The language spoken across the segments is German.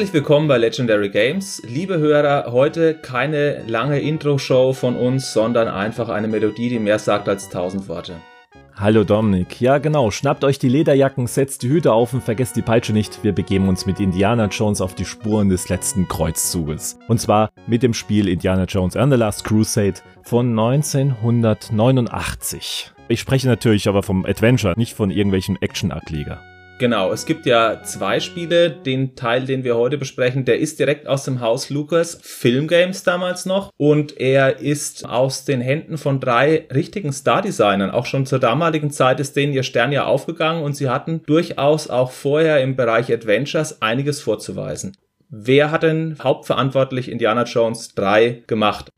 Herzlich willkommen bei Legendary Games. Liebe Hörer, heute keine lange Intro-Show von uns, sondern einfach eine Melodie, die mehr sagt als tausend Worte. Hallo Dominik. Ja, genau. Schnappt euch die Lederjacken, setzt die Hüte auf und vergesst die Peitsche nicht. Wir begeben uns mit Indiana Jones auf die Spuren des letzten Kreuzzuges. Und zwar mit dem Spiel Indiana Jones and the Last Crusade von 1989. Ich spreche natürlich aber vom Adventure, nicht von irgendwelchen Action-Ableger. Genau, es gibt ja zwei Spiele. Den Teil, den wir heute besprechen, der ist direkt aus dem Haus Lucas Film Games damals noch und er ist aus den Händen von drei richtigen Star-Designern. Auch schon zur damaligen Zeit ist denen ihr Stern ja aufgegangen und sie hatten durchaus auch vorher im Bereich Adventures einiges vorzuweisen. Wer hat denn hauptverantwortlich Indiana Jones 3 gemacht?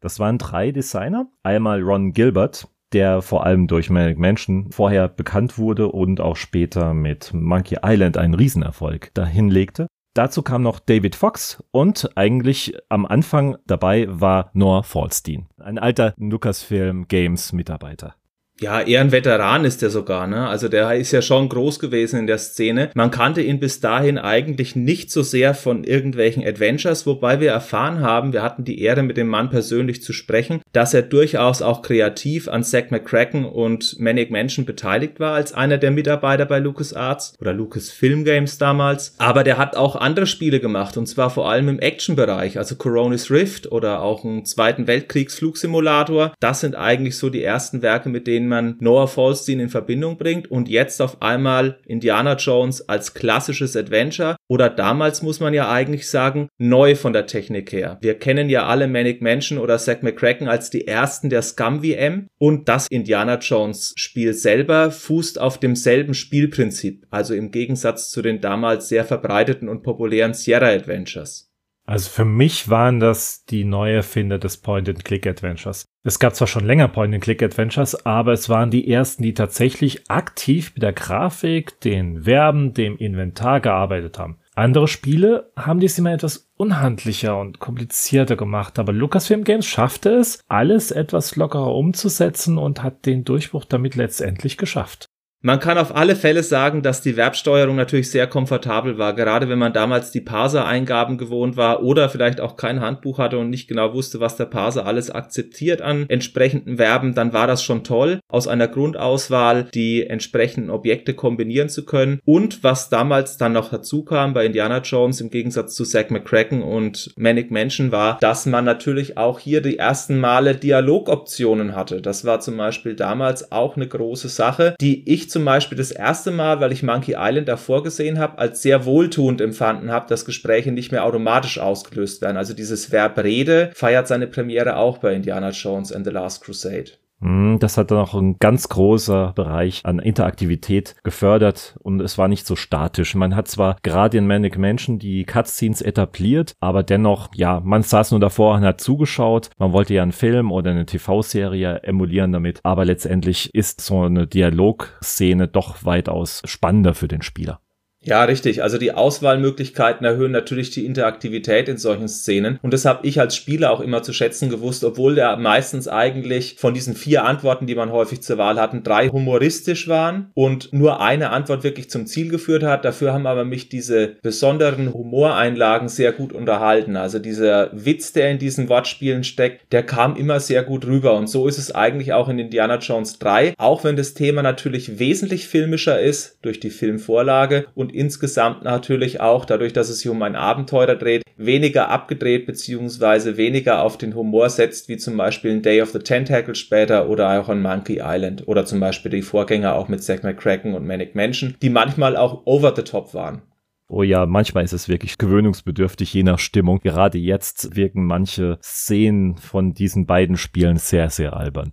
Das waren drei Designer. Einmal Ron Gilbert, der vor allem durch Manic Mansion vorher bekannt wurde und auch später mit Monkey Island einen Riesenerfolg dahinlegte. Dazu kam noch David Fox und eigentlich am Anfang dabei war Noah Falstein, ein alter Lucasfilm Games Mitarbeiter. Ja, eher ein Veteran ist er sogar, ne? Also der ist ja schon groß gewesen in der Szene. Man kannte ihn bis dahin eigentlich nicht so sehr von irgendwelchen Adventures, wobei wir erfahren haben, wir hatten die Ehre, mit dem Mann persönlich zu sprechen, dass er durchaus auch kreativ an Zack McCracken und Manic Mansion beteiligt war als einer der Mitarbeiter bei LucasArts oder Lucasfilm Games damals. Aber der hat auch andere Spiele gemacht und zwar vor allem im Action-Bereich, also Coronis Rift oder auch einen Zweiten Weltkriegsflugsimulator. Das sind eigentlich so die ersten Werke, mit denen man Noah Falstein in Verbindung bringt und jetzt auf einmal Indiana Jones als klassisches Adventure oder damals muss man ja eigentlich sagen, neu von der Technik her. Wir kennen ja alle Manic Mansion oder Zack McCracken als die ersten der Scum VM und das Indiana Jones Spiel selber fußt auf demselben Spielprinzip, also im Gegensatz zu den damals sehr verbreiteten und populären Sierra Adventures. Also für mich waren das die neue Erfinder des Point-and-Click-Adventures. Es gab zwar schon länger Point-and-Click-Adventures, aber es waren die ersten, die tatsächlich aktiv mit der Grafik, den Verben, dem Inventar gearbeitet haben. Andere Spiele haben dies immer etwas unhandlicher und komplizierter gemacht, aber Lucasfilm Games schaffte es, alles etwas lockerer umzusetzen und hat den Durchbruch damit letztendlich geschafft. Man kann auf alle Fälle sagen, dass die Verbsteuerung natürlich sehr komfortabel war, gerade wenn man damals die Parser-Eingaben gewohnt war oder vielleicht auch kein Handbuch hatte und nicht genau wusste, was der Parser alles akzeptiert an entsprechenden Verben, dann war das schon toll, aus einer Grundauswahl die entsprechenden Objekte kombinieren zu können. Und was damals dann noch dazu kam bei Indiana Jones im Gegensatz zu Zack McCracken und Manic Mansion war, dass man natürlich auch hier die ersten Male Dialogoptionen hatte. Das war zum Beispiel damals auch eine große Sache, die ich zum Beispiel das erste Mal, weil ich Monkey Island davor gesehen habe, als sehr wohltuend empfanden habe, dass Gespräche nicht mehr automatisch ausgelöst werden. Also dieses Verb Rede feiert seine Premiere auch bei Indiana Jones and the Last Crusade. Hm, das hat dann auch ein ganz großer Bereich an Interaktivität gefördert und es war nicht so statisch. Man hat zwar gerade in Manic Mansion die Cutscenes etabliert, aber dennoch, ja, man saß nur davor und hat zugeschaut. Man wollte ja einen Film oder eine TV-Serie emulieren damit, aber letztendlich ist so eine Dialogszene doch weitaus spannender für den Spieler. Ja, richtig. Also die Auswahlmöglichkeiten erhöhen natürlich die Interaktivität in solchen Szenen. Und das habe ich als Spieler auch immer zu schätzen gewusst, obwohl der meistens eigentlich von diesen vier Antworten, die man häufig zur Wahl hatten, drei humoristisch waren und nur eine Antwort wirklich zum Ziel geführt hat. Dafür haben aber mich diese besonderen Humoreinlagen sehr gut unterhalten. Also dieser Witz, der in diesen Wortspielen steckt, der kam immer sehr gut rüber. Und so ist es eigentlich auch in Indiana Jones 3, auch wenn das Thema natürlich wesentlich filmischer ist durch die Filmvorlage und insgesamt natürlich auch dadurch, dass es sich um ein Abenteuer dreht, weniger abgedreht beziehungsweise weniger auf den Humor setzt, wie zum Beispiel in Day of the Tentacle später oder auch an Monkey Island oder zum Beispiel die Vorgänger auch mit Zack McCracken und Manic Mansion, die manchmal auch over the top waren. Oh ja, manchmal ist es wirklich gewöhnungsbedürftig, je nach Stimmung. Gerade jetzt wirken manche Szenen von diesen beiden Spielen sehr, sehr albern.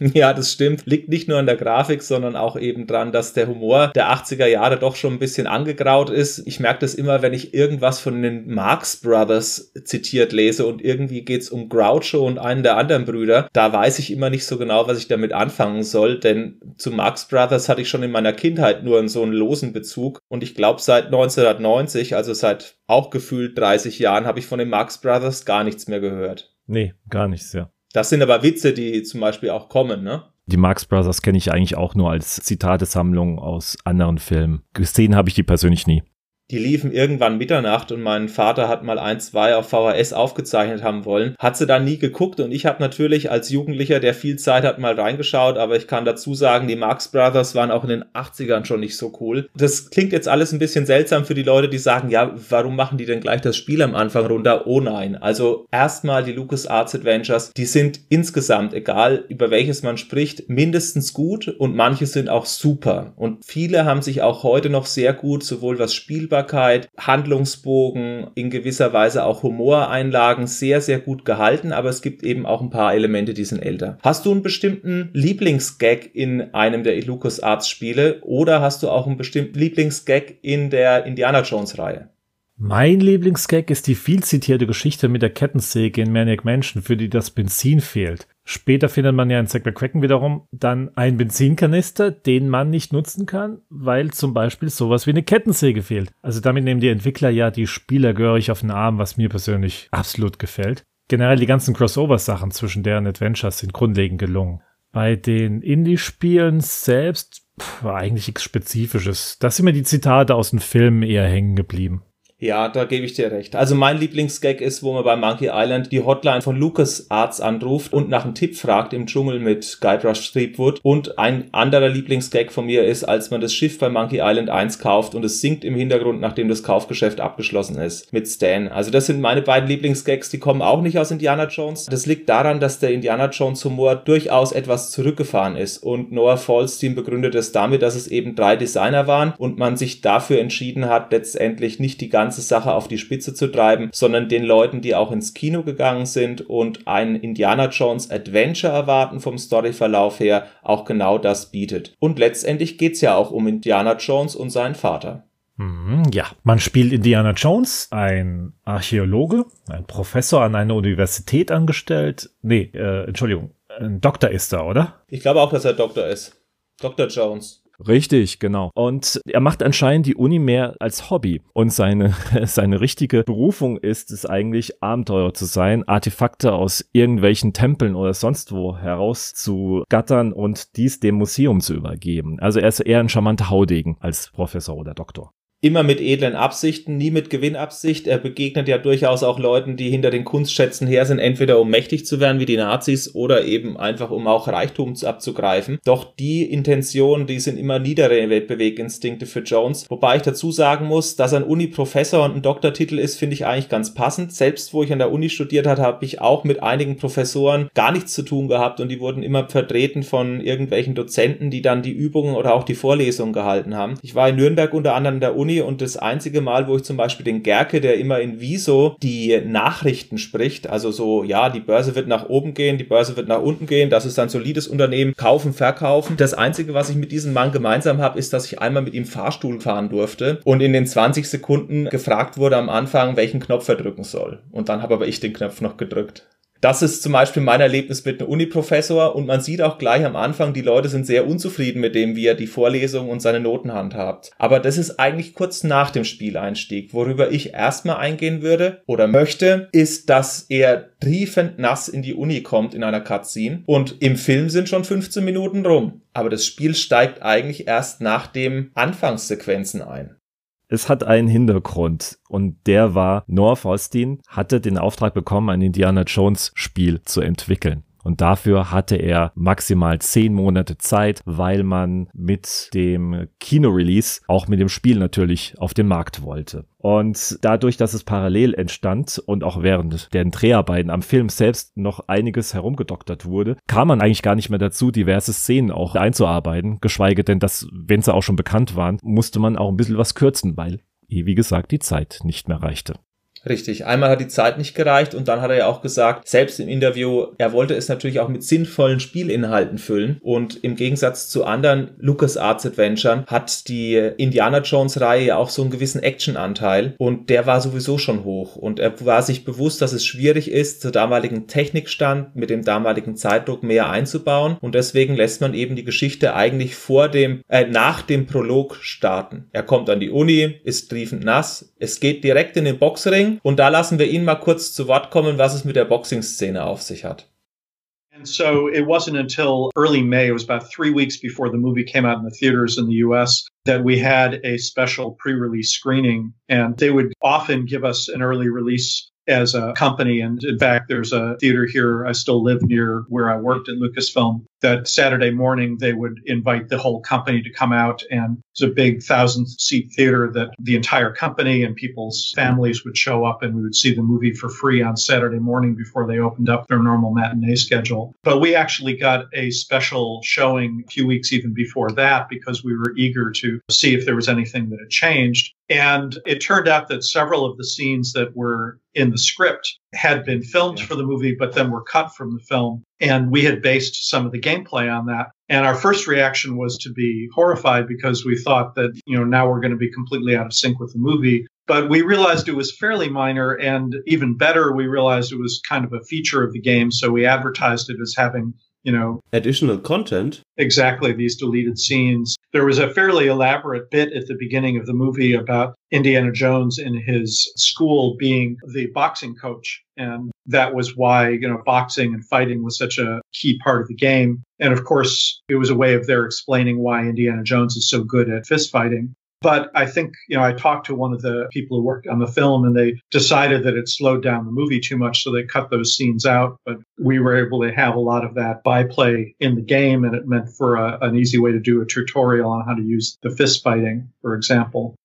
Ja, das stimmt. Liegt nicht nur an der Grafik, sondern auch eben dran, dass der Humor der 80er Jahre doch schon ein bisschen angegraut ist. Ich merke das immer, wenn ich irgendwas von den Marx Brothers zitiert lese und irgendwie geht's um Groucho und einen der anderen Brüder. Da weiß ich immer nicht so genau, was ich damit anfangen soll, denn zu Marx Brothers hatte ich schon in meiner Kindheit nur so einen losen Bezug und ich glaube seit 1990, also seit auch gefühlt 30 Jahren, habe ich von den Marx Brothers gar nichts mehr gehört. Nee, gar nichts, ja. Das sind aber Witze, die zum Beispiel auch kommen, ne? Die Marx Brothers kenne ich eigentlich auch nur als Zitatesammlung aus anderen Filmen. Gesehen habe ich die persönlich nie. Die liefen irgendwann Mitternacht und mein Vater hat mal ein, zwei auf VHS aufgezeichnet haben wollen. Hat sie dann nie geguckt und ich habe natürlich als Jugendlicher, der viel Zeit hat, mal reingeschaut, aber ich kann dazu sagen, die Marx Brothers waren auch in den 80ern schon nicht so cool. Das klingt jetzt alles ein bisschen seltsam für die Leute, die sagen, ja, warum machen die denn gleich das Spiel am Anfang runter? Oh nein. Also erstmal die LucasArts Adventures, die sind insgesamt, egal über welches man spricht, mindestens gut und manche sind auch super. Und viele haben sich auch heute noch sehr gut, sowohl was Spielbar Verfügbarkeit, Handlungsbogen, in gewisser Weise auch Humoreinlagen sehr, sehr gut gehalten, aber es gibt eben auch ein paar Elemente, die sind älter. Hast du einen bestimmten Lieblingsgag in einem der LucasArts Spiele oder hast du auch einen bestimmten Lieblingsgag in der Indiana Jones Reihe? Mein Lieblingsgag ist die viel zitierte Geschichte mit der Kettensäge in Maniac Mansion, für die das Benzin fehlt. Später findet man ja in Zack McCracken wiederum dann einen Benzinkanister, den man nicht nutzen kann, weil zum Beispiel sowas wie eine Kettensäge fehlt. Also damit nehmen die Entwickler ja die Spieler gehörig auf den Arm, was mir persönlich absolut gefällt. Generell die ganzen Crossover-Sachen zwischen deren Adventures sind grundlegend gelungen. Bei den Indie-Spielen selbst war eigentlich nichts Spezifisches. Da sind mir die Zitate aus den Filmen eher hängen geblieben. Ja, da gebe ich dir recht. Also mein Lieblingsgag ist, wo man bei Monkey Island die Hotline von Lucas Arts anruft und nach einem Tipp fragt im Dschungel mit Guybrush Threepwood. Und ein anderer Lieblingsgag von mir ist, als man das Schiff bei Monkey Island 1 kauft und es sinkt im Hintergrund, nachdem das Kaufgeschäft abgeschlossen ist, mit Stan. Also das sind meine beiden Lieblingsgags, die kommen auch nicht aus Indiana Jones. Das liegt daran, dass der Indiana Jones Humor durchaus etwas zurückgefahren ist und Noah Falstein begründet es damit, dass es eben drei Designer waren und man sich dafür entschieden hat, letztendlich nicht die ganze ganze Sache auf die Spitze zu treiben, sondern den Leuten, die auch ins Kino gegangen sind und ein Indiana Jones Adventure erwarten vom Storyverlauf her, auch genau das bietet. Und letztendlich geht es ja auch um Indiana Jones und seinen Vater. Mhm, ja, man spielt Indiana Jones, ein Archäologe, ein Professor an einer Universität angestellt. Nee, äh, Entschuldigung, ein Doktor ist er, oder? Ich glaube auch, dass er Doktor ist. Dr. Jones. Richtig, genau. Und er macht anscheinend die Uni mehr als Hobby. Und seine, seine richtige Berufung ist es eigentlich, Abenteurer zu sein, Artefakte aus irgendwelchen Tempeln oder sonst wo herauszugattern und dies dem Museum zu übergeben. Also er ist eher ein charmanter Haudegen als Professor oder Doktor immer mit edlen Absichten, nie mit Gewinnabsicht. Er begegnet ja durchaus auch Leuten, die hinter den Kunstschätzen her sind, entweder um mächtig zu werden wie die Nazis oder eben einfach um auch Reichtum abzugreifen. Doch die Intentionen, die sind immer niedere Wettbeweginstinkte für Jones. Wobei ich dazu sagen muss, dass ein Uni-Professor und ein Doktortitel ist, finde ich eigentlich ganz passend. Selbst wo ich an der Uni studiert habe, habe ich auch mit einigen Professoren gar nichts zu tun gehabt und die wurden immer vertreten von irgendwelchen Dozenten, die dann die Übungen oder auch die Vorlesungen gehalten haben. Ich war in Nürnberg unter anderem in der Uni Uni und das einzige Mal, wo ich zum Beispiel den Gerke, der immer in Wieso die Nachrichten spricht, also so, ja, die Börse wird nach oben gehen, die Börse wird nach unten gehen, das ist ein solides Unternehmen, kaufen, verkaufen. Das einzige, was ich mit diesem Mann gemeinsam habe, ist, dass ich einmal mit ihm Fahrstuhl fahren durfte und in den 20 Sekunden gefragt wurde am Anfang, welchen Knopf er drücken soll. Und dann habe aber ich den Knopf noch gedrückt. Das ist zum Beispiel mein Erlebnis mit einem Uni-Professor und man sieht auch gleich am Anfang, die Leute sind sehr unzufrieden mit dem, wie er die Vorlesung und seine Noten handhabt. Aber das ist eigentlich kurz nach dem Spieleinstieg. Worüber ich erstmal eingehen würde oder möchte, ist, dass er triefend nass in die Uni kommt in einer Cutscene und im Film sind schon 15 Minuten rum. Aber das Spiel steigt eigentlich erst nach den Anfangssequenzen ein. Es hat einen Hintergrund und der war, Noah Faustin hatte den Auftrag bekommen, ein Indiana Jones Spiel zu entwickeln. Und dafür hatte er maximal zehn Monate Zeit, weil man mit dem Kino-Release auch mit dem Spiel natürlich auf den Markt wollte. Und dadurch, dass es parallel entstand und auch während der Dreharbeiten am Film selbst noch einiges herumgedoktert wurde, kam man eigentlich gar nicht mehr dazu, diverse Szenen auch einzuarbeiten. Geschweige denn, dass, wenn sie auch schon bekannt waren, musste man auch ein bisschen was kürzen, weil, wie gesagt, die Zeit nicht mehr reichte. Richtig. Einmal hat die Zeit nicht gereicht und dann hat er ja auch gesagt, selbst im Interview, er wollte es natürlich auch mit sinnvollen Spielinhalten füllen und im Gegensatz zu anderen LucasArts Adventuren hat die Indiana Jones Reihe ja auch so einen gewissen Actionanteil und der war sowieso schon hoch und er war sich bewusst, dass es schwierig ist, zur damaligen Technikstand mit dem damaligen Zeitdruck mehr einzubauen und deswegen lässt man eben die Geschichte eigentlich vor dem, äh, nach dem Prolog starten. Er kommt an die Uni, ist triefend nass, es geht direkt in den Boxring und da lassen wir ihn mal kurz zu Wort kommen, was es mit der Boxing-Szene auf sich hat. And so it wasn't until early May, it was about three weeks before the movie came out in the theaters in the US, that we had a special pre release screening. And they would often give us an early release as a company. And in fact, there's a theater here. I still live near where I worked at Lucasfilm. That Saturday morning, they would invite the whole company to come out. And it's a big thousand seat theater that the entire company and people's families would show up and we would see the movie for free on Saturday morning before they opened up their normal matinee schedule. But we actually got a special showing a few weeks even before that because we were eager to see if there was anything that had changed. And it turned out that several of the scenes that were in the script had been filmed for the movie, but then were cut from the film. And we had based some of the gameplay on that. And our first reaction was to be horrified because we thought that, you know, now we're going to be completely out of sync with the movie. But we realized it was fairly minor. And even better, we realized it was kind of a feature of the game. So we advertised it as having you know additional content. Exactly these deleted scenes. There was a fairly elaborate bit at the beginning of the movie about indiana jones in his school being the boxing coach and that was why you know boxing and fighting was such a key part of the game. And of course it was a way of their explaining why indiana jones is so good at fist fighting but I think, you know, I talked to one of the people who worked on the film and they decided that it slowed down the movie too much. So they cut those scenes out. But we were able to have a lot of that byplay in the game. And it meant for a, an easy way to do a tutorial on how to use the fist fighting, for example.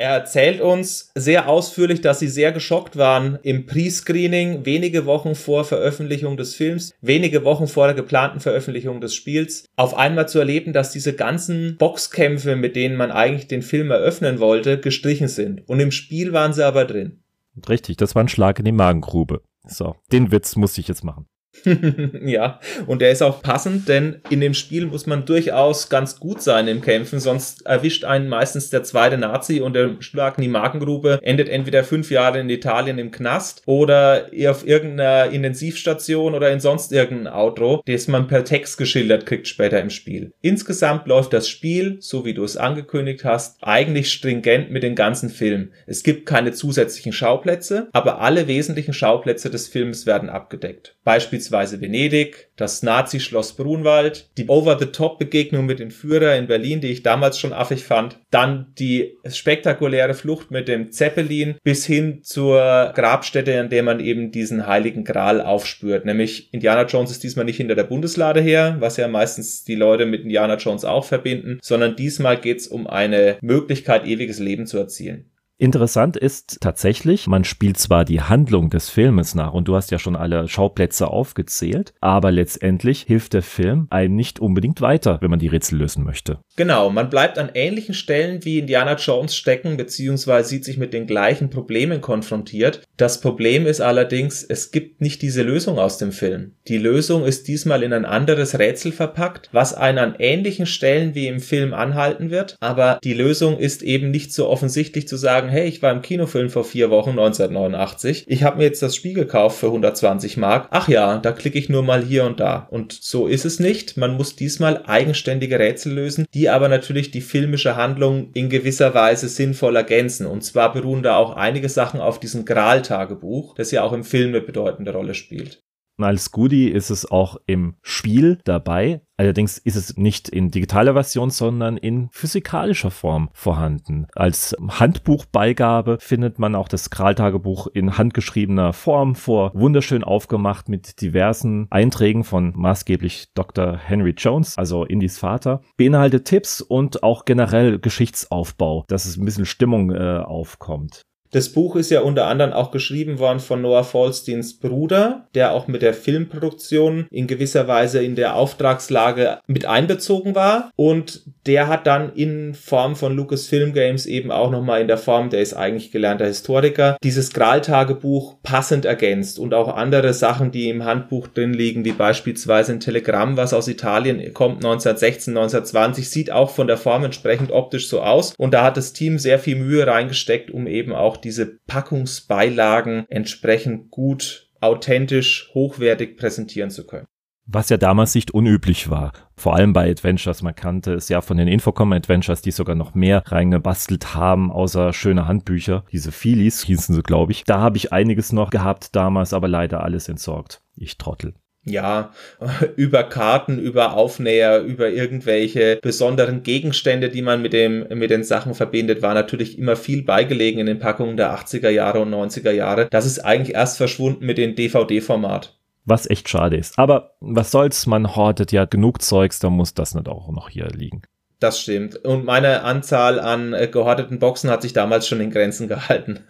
Er erzählt uns sehr ausführlich, dass sie sehr geschockt waren im Pre-Screening, wenige Wochen vor Veröffentlichung des Films, wenige Wochen vor der geplanten Veröffentlichung des Spiels, auf einmal zu erleben, dass diese ganzen Boxkämpfe, mit denen man eigentlich den Film eröffnen wollte, gestrichen sind. Und im Spiel waren sie aber drin. Richtig, das war ein Schlag in die Magengrube. So, den Witz muss ich jetzt machen. ja, und der ist auch passend, denn in dem Spiel muss man durchaus ganz gut sein im Kämpfen, sonst erwischt einen meistens der zweite Nazi und der Schlag in die Magengrube endet entweder fünf Jahre in Italien im Knast oder auf irgendeiner Intensivstation oder in sonst irgendein Outro, das man per Text geschildert kriegt später im Spiel. Insgesamt läuft das Spiel, so wie du es angekündigt hast, eigentlich stringent mit dem ganzen Film. Es gibt keine zusätzlichen Schauplätze, aber alle wesentlichen Schauplätze des Films werden abgedeckt. Beispielsweise beispielsweise Venedig, das Nazi-Schloss Brunwald, die Over-the-Top-Begegnung mit den Führer in Berlin, die ich damals schon affig fand, dann die spektakuläre Flucht mit dem Zeppelin bis hin zur Grabstätte, an der man eben diesen heiligen Gral aufspürt. Nämlich Indiana Jones ist diesmal nicht hinter der Bundeslade her, was ja meistens die Leute mit Indiana Jones auch verbinden, sondern diesmal geht es um eine Möglichkeit, ewiges Leben zu erzielen. Interessant ist tatsächlich, man spielt zwar die Handlung des Filmes nach und du hast ja schon alle Schauplätze aufgezählt, aber letztendlich hilft der Film einem nicht unbedingt weiter, wenn man die Rätsel lösen möchte. Genau, man bleibt an ähnlichen Stellen wie Indiana Jones stecken, beziehungsweise sieht sich mit den gleichen Problemen konfrontiert. Das Problem ist allerdings, es gibt nicht diese Lösung aus dem Film. Die Lösung ist diesmal in ein anderes Rätsel verpackt, was einen an ähnlichen Stellen wie im Film anhalten wird, aber die Lösung ist eben nicht so offensichtlich zu sagen, hey, ich war im Kinofilm vor vier Wochen 1989, ich habe mir jetzt das Spiel gekauft für 120 Mark, ach ja, da klicke ich nur mal hier und da. Und so ist es nicht. Man muss diesmal eigenständige Rätsel lösen, die aber natürlich die filmische Handlung in gewisser Weise sinnvoll ergänzen. Und zwar beruhen da auch einige Sachen auf diesem Gral-Tagebuch, das ja auch im Film eine bedeutende Rolle spielt. Als Goodie ist es auch im Spiel dabei. Allerdings ist es nicht in digitaler Version, sondern in physikalischer Form vorhanden. Als Handbuchbeigabe findet man auch das Kral-Tagebuch in handgeschriebener Form vor, wunderschön aufgemacht mit diversen Einträgen von maßgeblich Dr. Henry Jones, also Indys Vater, beinhaltet Tipps und auch generell Geschichtsaufbau, dass es ein bisschen Stimmung äh, aufkommt. Das Buch ist ja unter anderem auch geschrieben worden von Noah Falsteins Bruder, der auch mit der Filmproduktion in gewisser Weise in der Auftragslage mit einbezogen war. Und der hat dann in Form von Lucasfilm Games eben auch nochmal in der Form, der ist eigentlich gelernter Historiker, dieses Graal-Tagebuch passend ergänzt und auch andere Sachen, die im Handbuch drin liegen, wie beispielsweise ein Telegramm, was aus Italien kommt 1916, 1920, sieht auch von der Form entsprechend optisch so aus. Und da hat das Team sehr viel Mühe reingesteckt, um eben auch diese Packungsbeilagen entsprechend gut, authentisch, hochwertig präsentieren zu können. Was ja damals nicht unüblich war. Vor allem bei Adventures. Man kannte es ja von den Infocom Adventures, die sogar noch mehr reingebastelt haben, außer schöne Handbücher. Diese Feelies hießen sie, glaube ich. Da habe ich einiges noch gehabt damals, aber leider alles entsorgt. Ich Trottel. Ja, über Karten, über Aufnäher, über irgendwelche besonderen Gegenstände, die man mit dem, mit den Sachen verbindet, war natürlich immer viel beigelegen in den Packungen der 80er Jahre und 90er Jahre. Das ist eigentlich erst verschwunden mit dem DVD-Format. Was echt schade ist. Aber was soll's, man hortet ja genug Zeugs, da muss das nicht auch noch hier liegen. Das stimmt. Und meine Anzahl an äh, gehorteten Boxen hat sich damals schon in Grenzen gehalten.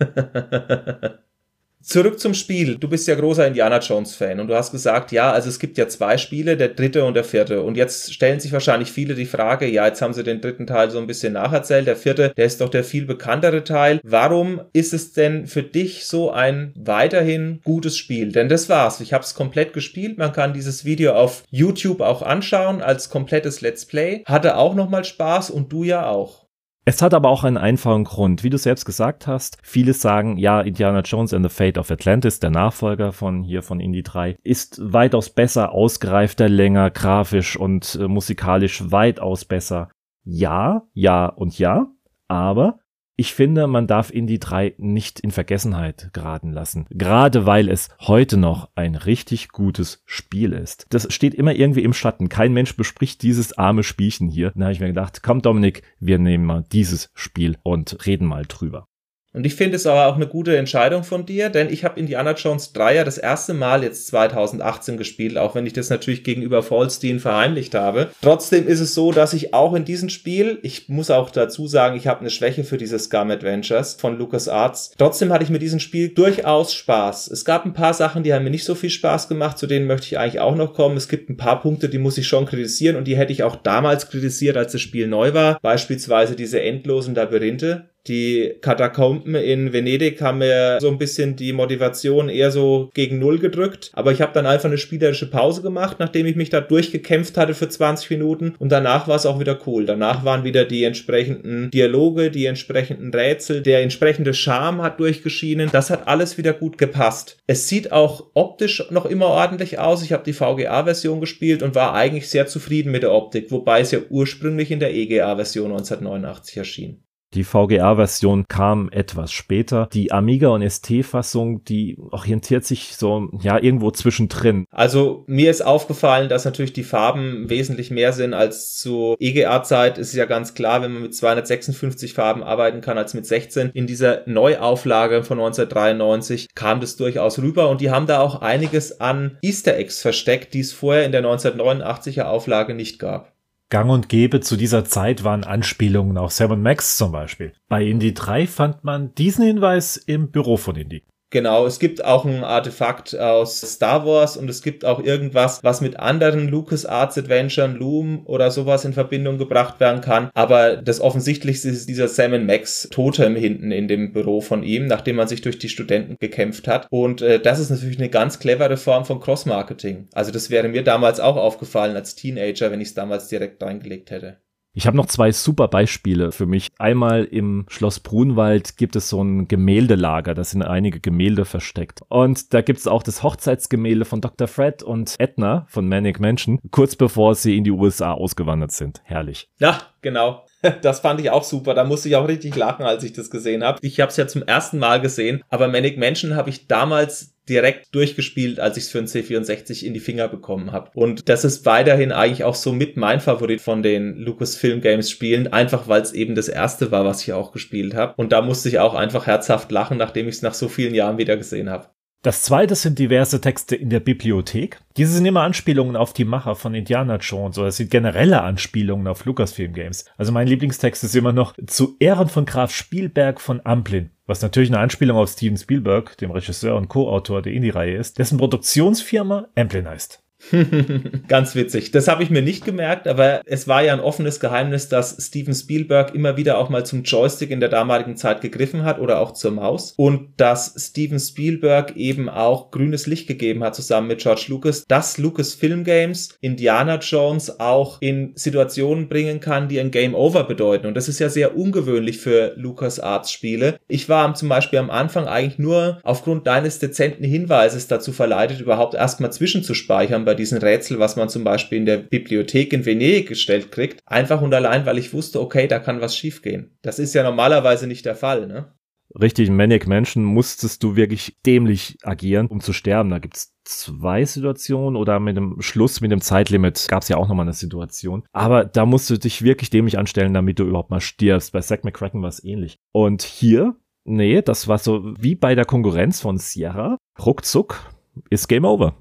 Zurück zum Spiel. Du bist ja großer Indiana Jones Fan und du hast gesagt, ja, also es gibt ja zwei Spiele, der dritte und der vierte. Und jetzt stellen sich wahrscheinlich viele die Frage, ja, jetzt haben sie den dritten Teil so ein bisschen nacherzählt. Der vierte, der ist doch der viel bekanntere Teil. Warum ist es denn für dich so ein weiterhin gutes Spiel? Denn das war's. Ich habe es komplett gespielt. Man kann dieses Video auf YouTube auch anschauen als komplettes Let's Play. Hatte auch nochmal Spaß und du ja auch. Es hat aber auch einen einfachen Grund. Wie du selbst gesagt hast, viele sagen, ja, Indiana Jones and the Fate of Atlantis, der Nachfolger von hier von Indie 3, ist weitaus besser, ausgereifter, länger, grafisch und äh, musikalisch weitaus besser. Ja, ja und ja, aber ich finde, man darf Indie 3 nicht in Vergessenheit geraten lassen. Gerade weil es heute noch ein richtig gutes Spiel ist. Das steht immer irgendwie im Schatten. Kein Mensch bespricht dieses arme Spielchen hier. Da habe ich mir gedacht, komm Dominik, wir nehmen mal dieses Spiel und reden mal drüber. Und ich finde es aber auch eine gute Entscheidung von dir, denn ich habe Indiana Jones 3 ja das erste Mal jetzt 2018 gespielt, auch wenn ich das natürlich gegenüber Falstein verheimlicht habe. Trotzdem ist es so, dass ich auch in diesem Spiel, ich muss auch dazu sagen, ich habe eine Schwäche für diese Scum Adventures von LucasArts. Trotzdem hatte ich mit diesem Spiel durchaus Spaß. Es gab ein paar Sachen, die haben mir nicht so viel Spaß gemacht, zu denen möchte ich eigentlich auch noch kommen. Es gibt ein paar Punkte, die muss ich schon kritisieren und die hätte ich auch damals kritisiert, als das Spiel neu war. Beispielsweise diese endlosen Labyrinthe die Katakomben in Venedig haben mir so ein bisschen die Motivation eher so gegen Null gedrückt. Aber ich habe dann einfach eine spielerische Pause gemacht, nachdem ich mich da durchgekämpft hatte für 20 Minuten. Und danach war es auch wieder cool. Danach waren wieder die entsprechenden Dialoge, die entsprechenden Rätsel, der entsprechende Charme hat durchgeschienen. Das hat alles wieder gut gepasst. Es sieht auch optisch noch immer ordentlich aus. Ich habe die VGA-Version gespielt und war eigentlich sehr zufrieden mit der Optik, wobei es ja ursprünglich in der EGA-Version 1989 erschien. Die VGA-Version kam etwas später. Die Amiga und ST-Fassung, die orientiert sich so, ja, irgendwo zwischendrin. Also mir ist aufgefallen, dass natürlich die Farben wesentlich mehr sind als zu EGA-Zeit. Ist ja ganz klar, wenn man mit 256 Farben arbeiten kann als mit 16. In dieser Neuauflage von 1993 kam das durchaus rüber und die haben da auch einiges an Easter Eggs versteckt, die es vorher in der 1989er Auflage nicht gab. Gang und gäbe zu dieser Zeit waren Anspielungen auf Sam Max zum Beispiel. Bei Indie 3 fand man diesen Hinweis im Büro von Indie. Genau, es gibt auch ein Artefakt aus Star Wars und es gibt auch irgendwas, was mit anderen LucasArts Adventuren, Loom oder sowas in Verbindung gebracht werden kann. Aber das Offensichtlichste ist dieser Sam Max Totem hinten in dem Büro von ihm, nachdem man sich durch die Studenten gekämpft hat. Und äh, das ist natürlich eine ganz clevere Form von Cross-Marketing. Also das wäre mir damals auch aufgefallen als Teenager, wenn ich es damals direkt reingelegt hätte. Ich habe noch zwei super Beispiele für mich. Einmal im Schloss Brunwald gibt es so ein Gemäldelager, da sind einige Gemälde versteckt. Und da gibt es auch das Hochzeitsgemälde von Dr. Fred und Edna von Manic Mansion, kurz bevor sie in die USA ausgewandert sind. Herrlich. Ja, genau. Das fand ich auch super. Da musste ich auch richtig lachen, als ich das gesehen habe. Ich habe es ja zum ersten Mal gesehen, aber Manic Mansion habe ich damals direkt durchgespielt, als ich es für ein C64 in die Finger bekommen habe. Und das ist weiterhin eigentlich auch so mit mein Favorit von den Lucasfilm Games Spielen, einfach weil es eben das erste war, was ich auch gespielt habe. Und da musste ich auch einfach herzhaft lachen, nachdem ich es nach so vielen Jahren wieder gesehen habe. Das zweite sind diverse Texte in der Bibliothek. Diese sind immer Anspielungen auf die Macher von Indiana Jones oder es sind generelle Anspielungen auf Lucasfilm Games. Also mein Lieblingstext ist immer noch zu Ehren von Graf Spielberg von Amplin, was natürlich eine Anspielung auf Steven Spielberg, dem Regisseur und Co-Autor der Indie-Reihe ist, dessen Produktionsfirma Amplin heißt. Ganz witzig. Das habe ich mir nicht gemerkt, aber es war ja ein offenes Geheimnis, dass Steven Spielberg immer wieder auch mal zum Joystick in der damaligen Zeit gegriffen hat oder auch zur Maus und dass Steven Spielberg eben auch grünes Licht gegeben hat zusammen mit George Lucas, dass Lucas Film Games Indiana Jones auch in Situationen bringen kann, die ein Game Over bedeuten. Und das ist ja sehr ungewöhnlich für Lucas Arts Spiele. Ich war zum Beispiel am Anfang eigentlich nur aufgrund deines dezenten Hinweises dazu verleitet, überhaupt erstmal zwischenzuspeichern bei diesen Rätsel, was man zum Beispiel in der Bibliothek in Venedig gestellt kriegt, einfach und allein, weil ich wusste, okay, da kann was schiefgehen. Das ist ja normalerweise nicht der Fall, ne? richtig Manic Mansion musstest du wirklich dämlich agieren, um zu sterben. Da gibt's zwei Situationen oder mit dem Schluss, mit dem Zeitlimit gab's ja auch nochmal eine Situation. Aber da musst du dich wirklich dämlich anstellen, damit du überhaupt mal stirbst. Bei Zack McCracken war es ähnlich. Und hier, nee, das war so wie bei der Konkurrenz von Sierra. Ruckzuck ist Game Over.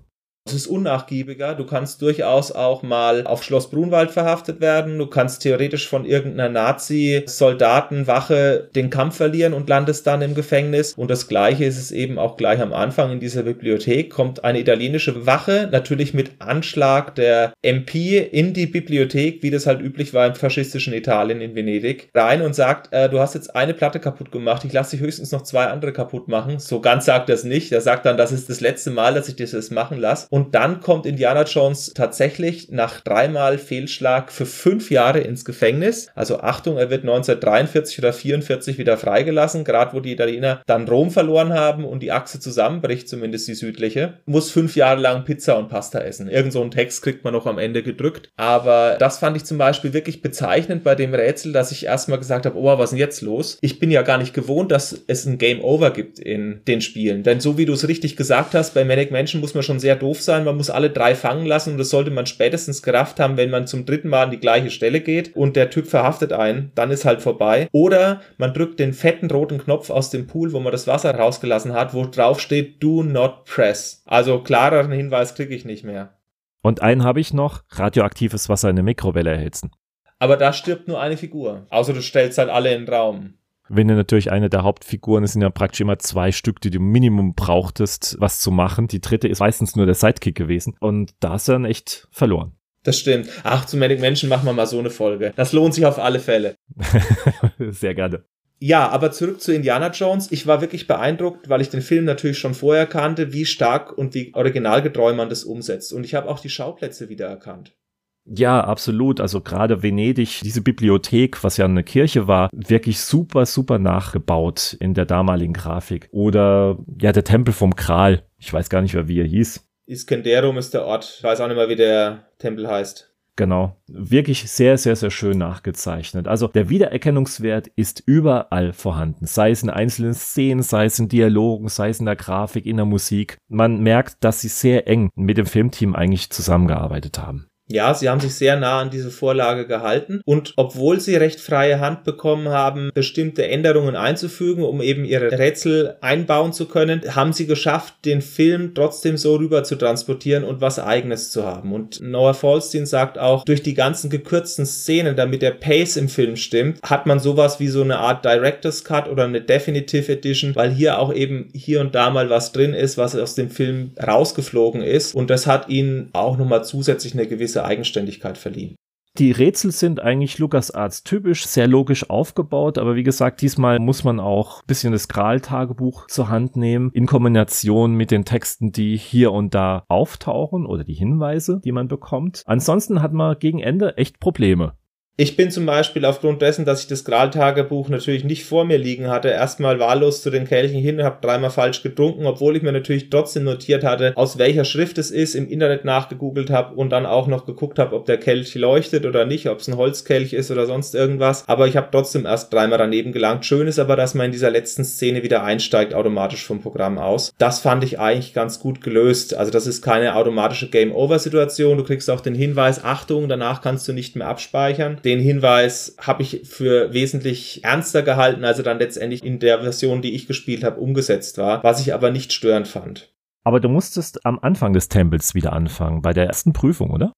Es ist unnachgiebiger. Du kannst durchaus auch mal auf Schloss Brunwald verhaftet werden. Du kannst theoretisch von irgendeiner Nazi-Soldatenwache den Kampf verlieren und landest dann im Gefängnis. Und das Gleiche ist es eben auch gleich am Anfang in dieser Bibliothek. Kommt eine italienische Wache, natürlich mit Anschlag der MP in die Bibliothek, wie das halt üblich war im faschistischen Italien in Venedig, rein und sagt, äh, du hast jetzt eine Platte kaputt gemacht. Ich lasse dich höchstens noch zwei andere kaputt machen. So ganz sagt er es nicht. Er sagt dann, das ist das letzte Mal, dass ich dir das machen lasse. Dann kommt Indiana Jones tatsächlich nach dreimal Fehlschlag für fünf Jahre ins Gefängnis. Also Achtung, er wird 1943 oder 44 wieder freigelassen, gerade wo die Italiener dann Rom verloren haben und die Achse zusammenbricht, zumindest die südliche. Muss fünf Jahre lang Pizza und Pasta essen. Irgend so einen Text kriegt man noch am Ende gedrückt. Aber das fand ich zum Beispiel wirklich bezeichnend bei dem Rätsel, dass ich erstmal gesagt habe, oh, was ist denn jetzt los? Ich bin ja gar nicht gewohnt, dass es ein Game Over gibt in den Spielen. Denn so wie du es richtig gesagt hast, bei Manic Mansion muss man schon sehr doof sein sein, man muss alle drei fangen lassen und das sollte man spätestens gerafft haben, wenn man zum dritten Mal an die gleiche Stelle geht und der Typ verhaftet einen, dann ist halt vorbei. Oder man drückt den fetten roten Knopf aus dem Pool, wo man das Wasser rausgelassen hat, wo drauf steht Do not press. Also klareren Hinweis kriege ich nicht mehr. Und einen habe ich noch, radioaktives Wasser in eine Mikrowelle erhitzen. Aber da stirbt nur eine Figur. Außer du stellst halt alle in den Raum wenn du natürlich eine der Hauptfiguren, es sind ja praktisch immer zwei Stück, die du Minimum brauchtest, was zu machen. Die dritte ist meistens nur der Sidekick gewesen. Und da ist er dann echt verloren. Das stimmt. Ach, zu Manic Menschen machen wir mal so eine Folge. Das lohnt sich auf alle Fälle. Sehr gerne. Ja, aber zurück zu Indiana Jones. Ich war wirklich beeindruckt, weil ich den Film natürlich schon vorher kannte, wie stark und wie originalgetreu man das umsetzt. Und ich habe auch die Schauplätze wiedererkannt. Ja, absolut. Also gerade Venedig, diese Bibliothek, was ja eine Kirche war, wirklich super, super nachgebaut in der damaligen Grafik. Oder ja, der Tempel vom Kral. Ich weiß gar nicht mehr, wie er hieß. Iskenderum ist der Ort. Ich weiß auch nicht mehr, wie der Tempel heißt. Genau. Wirklich sehr, sehr, sehr schön nachgezeichnet. Also der Wiedererkennungswert ist überall vorhanden. Sei es in einzelnen Szenen, sei es in Dialogen, sei es in der Grafik, in der Musik. Man merkt, dass sie sehr eng mit dem Filmteam eigentlich zusammengearbeitet haben. Ja, sie haben sich sehr nah an diese Vorlage gehalten und obwohl sie recht freie Hand bekommen haben, bestimmte Änderungen einzufügen, um eben ihre Rätsel einbauen zu können, haben sie geschafft, den Film trotzdem so rüber zu transportieren und was eigenes zu haben. Und Noah Falstein sagt auch, durch die ganzen gekürzten Szenen, damit der Pace im Film stimmt, hat man sowas wie so eine Art Director's Cut oder eine Definitive Edition, weil hier auch eben hier und da mal was drin ist, was aus dem Film rausgeflogen ist und das hat ihnen auch nochmal zusätzlich eine gewisse gewisse Eigenständigkeit verliehen. Die Rätsel sind eigentlich LucasArts typisch, sehr logisch aufgebaut, aber wie gesagt, diesmal muss man auch ein bisschen das Gral-Tagebuch zur Hand nehmen, in Kombination mit den Texten, die hier und da auftauchen oder die Hinweise, die man bekommt. Ansonsten hat man gegen Ende echt Probleme. Ich bin zum Beispiel aufgrund dessen, dass ich das Graal-Tagebuch natürlich nicht vor mir liegen hatte, erstmal wahllos zu den Kelchen hin, habe dreimal falsch getrunken, obwohl ich mir natürlich trotzdem notiert hatte, aus welcher Schrift es ist, im Internet nachgegoogelt habe und dann auch noch geguckt habe, ob der Kelch leuchtet oder nicht, ob es ein Holzkelch ist oder sonst irgendwas. Aber ich habe trotzdem erst dreimal daneben gelangt. Schön ist aber, dass man in dieser letzten Szene wieder einsteigt, automatisch vom Programm aus. Das fand ich eigentlich ganz gut gelöst. Also das ist keine automatische Game-Over-Situation. Du kriegst auch den Hinweis, Achtung, danach kannst du nicht mehr abspeichern den Hinweis habe ich für wesentlich ernster gehalten, als er dann letztendlich in der Version, die ich gespielt habe, umgesetzt war, was ich aber nicht störend fand. Aber du musstest am Anfang des Tempels wieder anfangen, bei der ersten Prüfung, oder?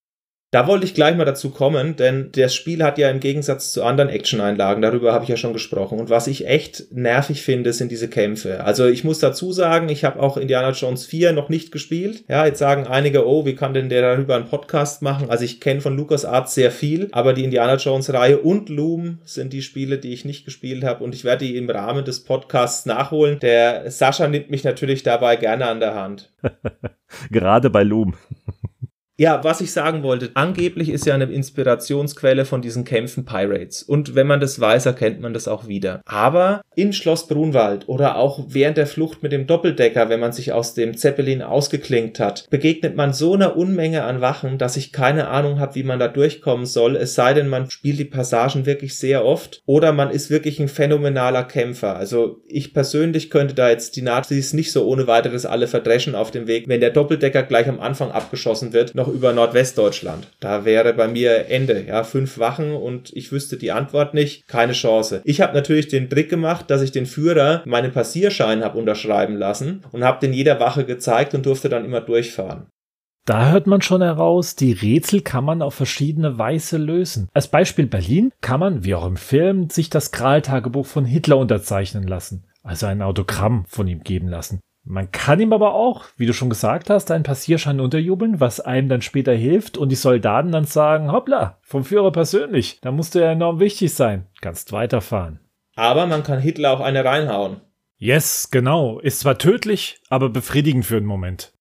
Da wollte ich gleich mal dazu kommen, denn das Spiel hat ja im Gegensatz zu anderen Action-Einlagen, darüber habe ich ja schon gesprochen. Und was ich echt nervig finde, sind diese Kämpfe. Also ich muss dazu sagen, ich habe auch Indiana Jones 4 noch nicht gespielt. Ja, jetzt sagen einige, oh, wie kann denn der darüber einen Podcast machen? Also ich kenne von LucasArts sehr viel, aber die Indiana Jones-Reihe und Loom sind die Spiele, die ich nicht gespielt habe und ich werde die im Rahmen des Podcasts nachholen. Der Sascha nimmt mich natürlich dabei gerne an der Hand. Gerade bei Loom. Ja, was ich sagen wollte, angeblich ist ja eine Inspirationsquelle von diesen Kämpfen Pirates. Und wenn man das weiß, erkennt man das auch wieder. Aber in Schloss Brunwald oder auch während der Flucht mit dem Doppeldecker, wenn man sich aus dem Zeppelin ausgeklinkt hat, begegnet man so einer Unmenge an Wachen, dass ich keine Ahnung habe, wie man da durchkommen soll. Es sei denn, man spielt die Passagen wirklich sehr oft oder man ist wirklich ein phänomenaler Kämpfer. Also ich persönlich könnte da jetzt die Nazis nicht so ohne weiteres alle verdreschen auf dem Weg, wenn der Doppeldecker gleich am Anfang abgeschossen wird noch über Nordwestdeutschland. Da wäre bei mir Ende, ja, fünf Wachen und ich wüsste die Antwort nicht, keine Chance. Ich habe natürlich den Trick gemacht, dass ich den Führer meinen Passierschein habe unterschreiben lassen und habe den jeder Wache gezeigt und durfte dann immer durchfahren. Da hört man schon heraus, die Rätsel kann man auf verschiedene Weise lösen. Als Beispiel Berlin kann man, wie auch im Film, sich das Kral-Tagebuch von Hitler unterzeichnen lassen, also ein Autogramm von ihm geben lassen. Man kann ihm aber auch, wie du schon gesagt hast, einen Passierschein unterjubeln, was einem dann später hilft und die Soldaten dann sagen, hoppla, vom Führer persönlich, da musste er enorm wichtig sein, kannst weiterfahren. Aber man kann Hitler auch eine reinhauen. Yes, genau. Ist zwar tödlich, aber befriedigend für einen Moment.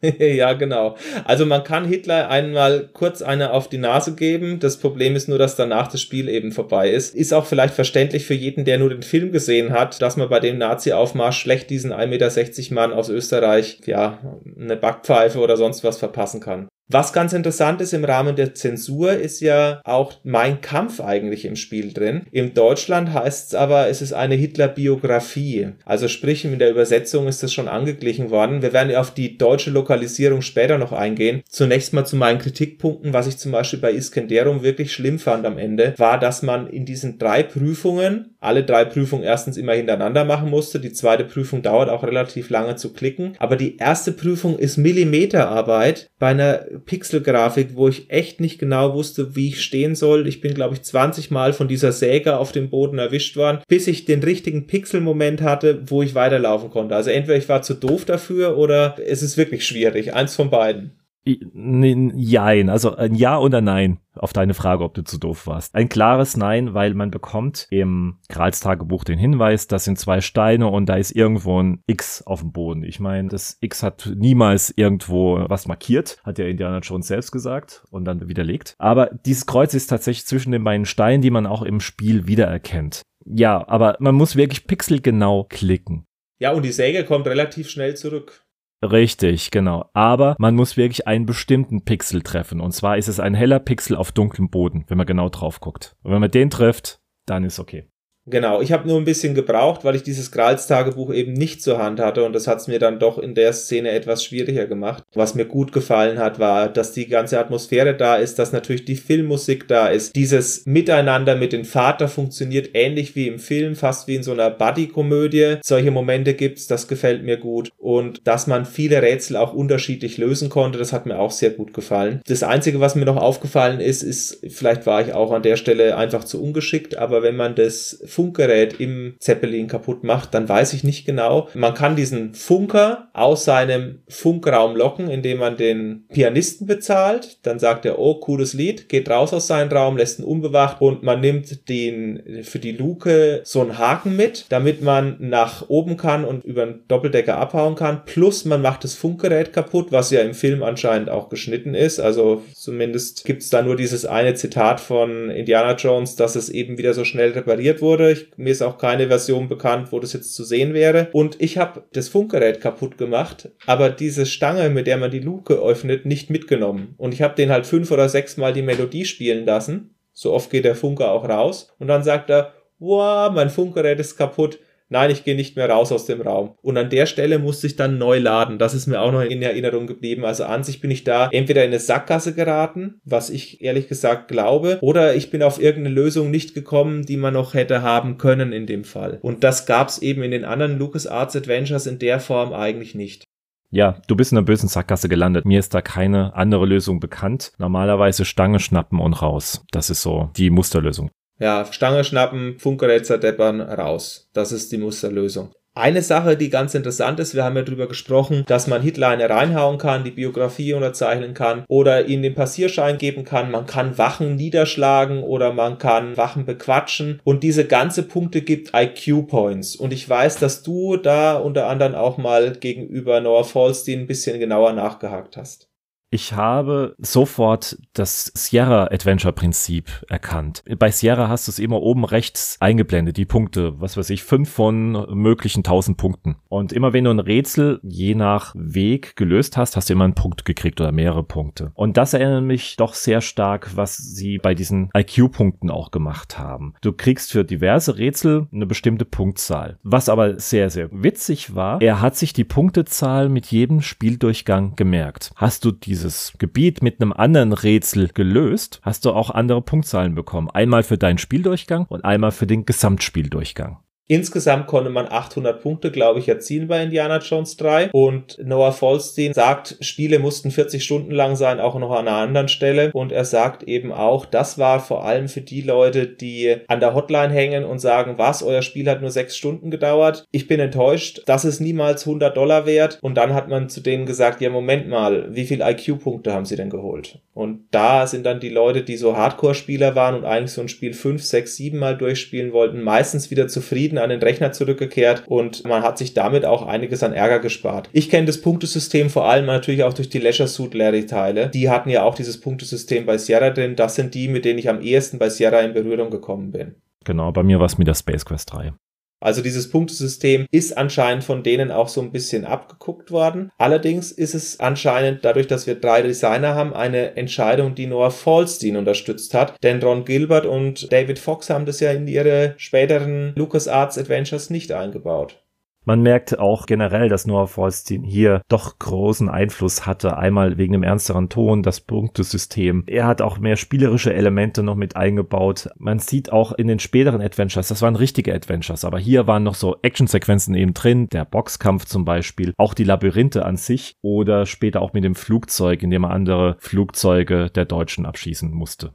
ja, genau. Also man kann Hitler einmal kurz eine auf die Nase geben. Das Problem ist nur, dass danach das Spiel eben vorbei ist. Ist auch vielleicht verständlich für jeden, der nur den Film gesehen hat, dass man bei dem Nazi-Aufmarsch schlecht diesen 1,60 Meter Mann aus Österreich, ja, eine Backpfeife oder sonst was verpassen kann. Was ganz interessant ist im Rahmen der Zensur, ist ja auch Mein Kampf eigentlich im Spiel drin. Im Deutschland heißt es aber, es ist eine Hitler-Biografie. Also sprich, in der Übersetzung ist das schon angeglichen worden. Wir werden auf die deutsche Lokalisierung später noch eingehen. Zunächst mal zu meinen Kritikpunkten, was ich zum Beispiel bei Iskenderum wirklich schlimm fand am Ende, war, dass man in diesen drei Prüfungen, alle drei Prüfungen erstens immer hintereinander machen musste. Die zweite Prüfung dauert auch relativ lange zu klicken. Aber die erste Prüfung ist Millimeterarbeit bei einer Pixelgrafik, wo ich echt nicht genau wusste, wie ich stehen soll. Ich bin, glaube ich, 20 Mal von dieser Säge auf dem Boden erwischt worden, bis ich den richtigen Pixelmoment hatte, wo ich weiterlaufen konnte. Also entweder ich war zu doof dafür oder es ist wirklich schwierig. Eins von beiden. Jein, also ein Ja oder Nein auf deine Frage, ob du zu doof warst. Ein klares Nein, weil man bekommt im Grals Tagebuch den Hinweis, das sind zwei Steine und da ist irgendwo ein X auf dem Boden. Ich meine, das X hat niemals irgendwo was markiert, hat ja Indiana Jones selbst gesagt und dann widerlegt. Aber dieses Kreuz ist tatsächlich zwischen den beiden Steinen, die man auch im Spiel wiedererkennt. Ja, aber man muss wirklich pixelgenau klicken. Ja, und die Säge kommt relativ schnell zurück. Richtig, genau. Aber man muss wirklich einen bestimmten Pixel treffen. Und zwar ist es ein heller Pixel auf dunklem Boden, wenn man genau drauf guckt. Und wenn man den trifft, dann ist okay. Genau, ich habe nur ein bisschen gebraucht, weil ich dieses Grals-Tagebuch eben nicht zur Hand hatte und das hat es mir dann doch in der Szene etwas schwieriger gemacht. Was mir gut gefallen hat, war, dass die ganze Atmosphäre da ist, dass natürlich die Filmmusik da ist. Dieses Miteinander mit dem Vater funktioniert ähnlich wie im Film, fast wie in so einer Buddy-Komödie. Solche Momente gibt's, das gefällt mir gut. Und dass man viele Rätsel auch unterschiedlich lösen konnte, das hat mir auch sehr gut gefallen. Das Einzige, was mir noch aufgefallen ist, ist, vielleicht war ich auch an der Stelle einfach zu ungeschickt, aber wenn man das Funkgerät im Zeppelin kaputt macht, dann weiß ich nicht genau. Man kann diesen Funker aus seinem Funkraum locken, indem man den Pianisten bezahlt. Dann sagt er, oh, cooles Lied, geht raus aus seinem Raum, lässt ihn unbewacht und man nimmt den für die Luke so einen Haken mit, damit man nach oben kann und über den Doppeldecker abhauen kann. Plus man macht das Funkgerät kaputt, was ja im Film anscheinend auch geschnitten ist. Also zumindest gibt es da nur dieses eine Zitat von Indiana Jones, dass es eben wieder so schnell repariert wurde. Ich, mir ist auch keine Version bekannt, wo das jetzt zu sehen wäre. Und ich habe das Funkgerät kaputt gemacht, aber diese Stange, mit der man die Luke öffnet, nicht mitgenommen. Und ich habe den halt fünf oder sechs Mal die Melodie spielen lassen. So oft geht der Funker auch raus. Und dann sagt er, wow, mein Funkgerät ist kaputt nein, ich gehe nicht mehr raus aus dem Raum. Und an der Stelle musste ich dann neu laden. Das ist mir auch noch in Erinnerung geblieben. Also an sich bin ich da entweder in eine Sackgasse geraten, was ich ehrlich gesagt glaube, oder ich bin auf irgendeine Lösung nicht gekommen, die man noch hätte haben können in dem Fall. Und das gab es eben in den anderen LucasArts Adventures in der Form eigentlich nicht. Ja, du bist in einer bösen Sackgasse gelandet. Mir ist da keine andere Lösung bekannt. Normalerweise Stange schnappen und raus. Das ist so die Musterlösung. Ja, Stange schnappen, Funkgerät zerdeppern, raus. Das ist die Musterlösung. Eine Sache, die ganz interessant ist, wir haben ja darüber gesprochen, dass man Hitler eine reinhauen kann, die Biografie unterzeichnen kann oder ihnen den Passierschein geben kann. Man kann Wachen niederschlagen oder man kann Wachen bequatschen und diese ganze Punkte gibt IQ-Points. Und ich weiß, dass du da unter anderem auch mal gegenüber Noah Falstein ein bisschen genauer nachgehakt hast. Ich habe sofort das Sierra Adventure Prinzip erkannt. Bei Sierra hast du es immer oben rechts eingeblendet, die Punkte, was weiß ich, fünf von möglichen tausend Punkten. Und immer wenn du ein Rätsel je nach Weg gelöst hast, hast du immer einen Punkt gekriegt oder mehrere Punkte. Und das erinnert mich doch sehr stark, was sie bei diesen IQ-Punkten auch gemacht haben. Du kriegst für diverse Rätsel eine bestimmte Punktzahl. Was aber sehr, sehr witzig war, er hat sich die Punktezahl mit jedem Spieldurchgang gemerkt. Hast du diese dieses Gebiet mit einem anderen Rätsel gelöst, hast du auch andere Punktzahlen bekommen. Einmal für deinen Spieldurchgang und einmal für den Gesamtspieldurchgang. Insgesamt konnte man 800 Punkte, glaube ich, erzielen bei Indiana Jones 3. Und Noah Falstein sagt, Spiele mussten 40 Stunden lang sein, auch noch an einer anderen Stelle. Und er sagt eben auch, das war vor allem für die Leute, die an der Hotline hängen und sagen, was, euer Spiel hat nur sechs Stunden gedauert. Ich bin enttäuscht, das ist niemals 100 Dollar wert. Und dann hat man zu denen gesagt, ja, Moment mal, wie viel IQ-Punkte haben sie denn geholt? Und da sind dann die Leute, die so Hardcore-Spieler waren und eigentlich so ein Spiel 5, 6, 7 Mal durchspielen wollten, meistens wieder zufrieden an den Rechner zurückgekehrt und man hat sich damit auch einiges an Ärger gespart. Ich kenne das Punktesystem vor allem natürlich auch durch die Leisure Suit Larry Teile. Die hatten ja auch dieses Punktesystem bei Sierra drin. Das sind die, mit denen ich am ehesten bei Sierra in Berührung gekommen bin. Genau, bei mir war es mit der Space Quest 3. Also dieses Punktesystem ist anscheinend von denen auch so ein bisschen abgeguckt worden. Allerdings ist es anscheinend dadurch, dass wir drei Designer haben, eine Entscheidung, die Noah Falstein unterstützt hat. Denn Ron Gilbert und David Fox haben das ja in ihre späteren LucasArts Adventures nicht eingebaut. Man merkt auch generell, dass Noah Falstein hier doch großen Einfluss hatte. Einmal wegen dem ernsteren Ton, das Punktesystem. Er hat auch mehr spielerische Elemente noch mit eingebaut. Man sieht auch in den späteren Adventures, das waren richtige Adventures, aber hier waren noch so Actionsequenzen eben drin. Der Boxkampf zum Beispiel, auch die Labyrinthe an sich oder später auch mit dem Flugzeug, in dem er andere Flugzeuge der Deutschen abschießen musste.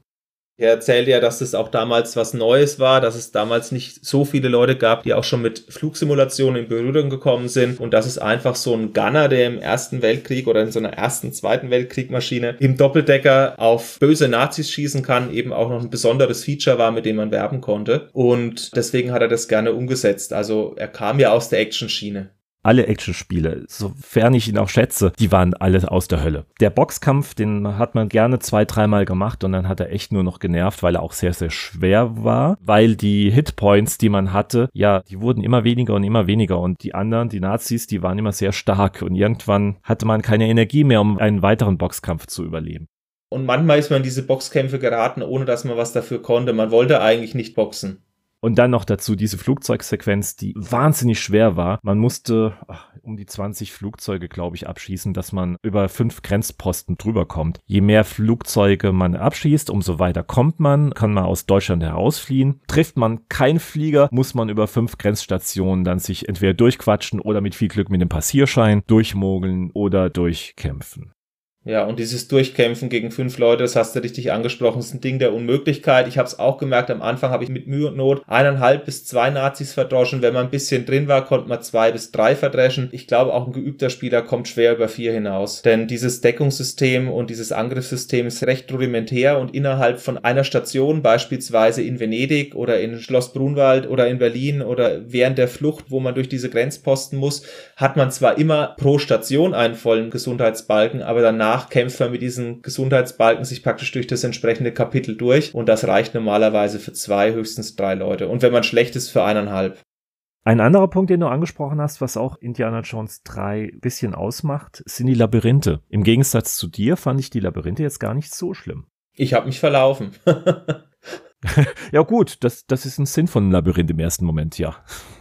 Er erzählt ja, dass es auch damals was Neues war, dass es damals nicht so viele Leute gab, die auch schon mit Flugsimulationen in Berührung gekommen sind und dass es einfach so ein Gunner, der im Ersten Weltkrieg oder in so einer ersten, zweiten Weltkriegmaschine im Doppeldecker auf böse Nazis schießen kann, eben auch noch ein besonderes Feature war, mit dem man werben konnte. Und deswegen hat er das gerne umgesetzt. Also er kam ja aus der Action-Schiene alle Actionspiele, sofern ich ihn auch schätze, die waren alle aus der Hölle. Der Boxkampf, den hat man gerne zwei, dreimal gemacht und dann hat er echt nur noch genervt, weil er auch sehr, sehr schwer war, weil die Hitpoints, die man hatte, ja, die wurden immer weniger und immer weniger und die anderen, die Nazis, die waren immer sehr stark und irgendwann hatte man keine Energie mehr, um einen weiteren Boxkampf zu überleben. Und manchmal ist man in diese Boxkämpfe geraten, ohne dass man was dafür konnte. Man wollte eigentlich nicht boxen. Und dann noch dazu diese Flugzeugsequenz, die wahnsinnig schwer war. Man musste ach, um die 20 Flugzeuge, glaube ich, abschießen, dass man über fünf Grenzposten drüber kommt. Je mehr Flugzeuge man abschießt, umso weiter kommt man, kann man aus Deutschland herausfliehen. Trifft man keinen Flieger, muss man über fünf Grenzstationen dann sich entweder durchquatschen oder mit viel Glück mit dem Passierschein durchmogeln oder durchkämpfen. Ja, und dieses Durchkämpfen gegen fünf Leute, das hast du richtig angesprochen, ist ein Ding der Unmöglichkeit. Ich habe es auch gemerkt, am Anfang habe ich mit Mühe und Not eineinhalb bis zwei Nazis verdroschen. Wenn man ein bisschen drin war, konnte man zwei bis drei verdreschen. Ich glaube, auch ein geübter Spieler kommt schwer über vier hinaus. Denn dieses Deckungssystem und dieses Angriffssystem ist recht rudimentär und innerhalb von einer Station, beispielsweise in Venedig oder in Schloss Brunwald oder in Berlin oder während der Flucht, wo man durch diese Grenzposten muss, hat man zwar immer pro Station einen vollen Gesundheitsbalken, aber danach danach kämpft man mit diesen Gesundheitsbalken sich praktisch durch das entsprechende Kapitel durch und das reicht normalerweise für zwei, höchstens drei Leute. Und wenn man schlecht ist, für eineinhalb. Ein anderer Punkt, den du angesprochen hast, was auch Indiana Jones 3 bisschen ausmacht, sind die Labyrinthe. Im Gegensatz zu dir fand ich die Labyrinthe jetzt gar nicht so schlimm. Ich habe mich verlaufen. ja gut, das, das ist ein Sinn von einem Labyrinth im ersten Moment, ja.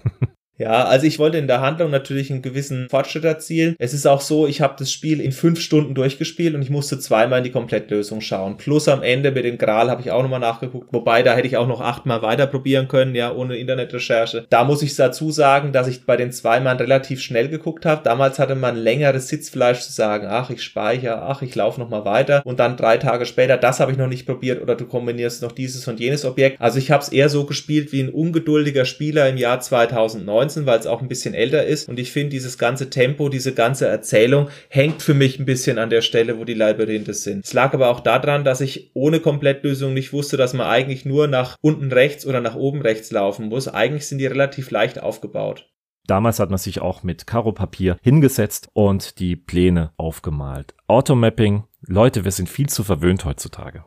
Ja, also ich wollte in der Handlung natürlich einen gewissen Fortschritt erzielen. Es ist auch so, ich habe das Spiel in fünf Stunden durchgespielt und ich musste zweimal in die Komplettlösung schauen. Plus am Ende mit dem Gral habe ich auch nochmal nachgeguckt, wobei da hätte ich auch noch achtmal weiter probieren können, ja, ohne Internetrecherche. Da muss ich dazu sagen, dass ich bei den zweimal relativ schnell geguckt habe. Damals hatte man längeres Sitzfleisch zu sagen, ach, ich speichere, ach, ich laufe nochmal weiter und dann drei Tage später, das habe ich noch nicht probiert oder du kombinierst noch dieses und jenes Objekt. Also ich habe es eher so gespielt wie ein ungeduldiger Spieler im Jahr 2019 19, weil es auch ein bisschen älter ist. Und ich finde, dieses ganze Tempo, diese ganze Erzählung hängt für mich ein bisschen an der Stelle, wo die Labyrinthe sind. Es lag aber auch daran, dass ich ohne Komplettlösung nicht wusste, dass man eigentlich nur nach unten rechts oder nach oben rechts laufen muss. Eigentlich sind die relativ leicht aufgebaut. Damals hat man sich auch mit Karopapier hingesetzt und die Pläne aufgemalt. Automapping, Leute, wir sind viel zu verwöhnt heutzutage.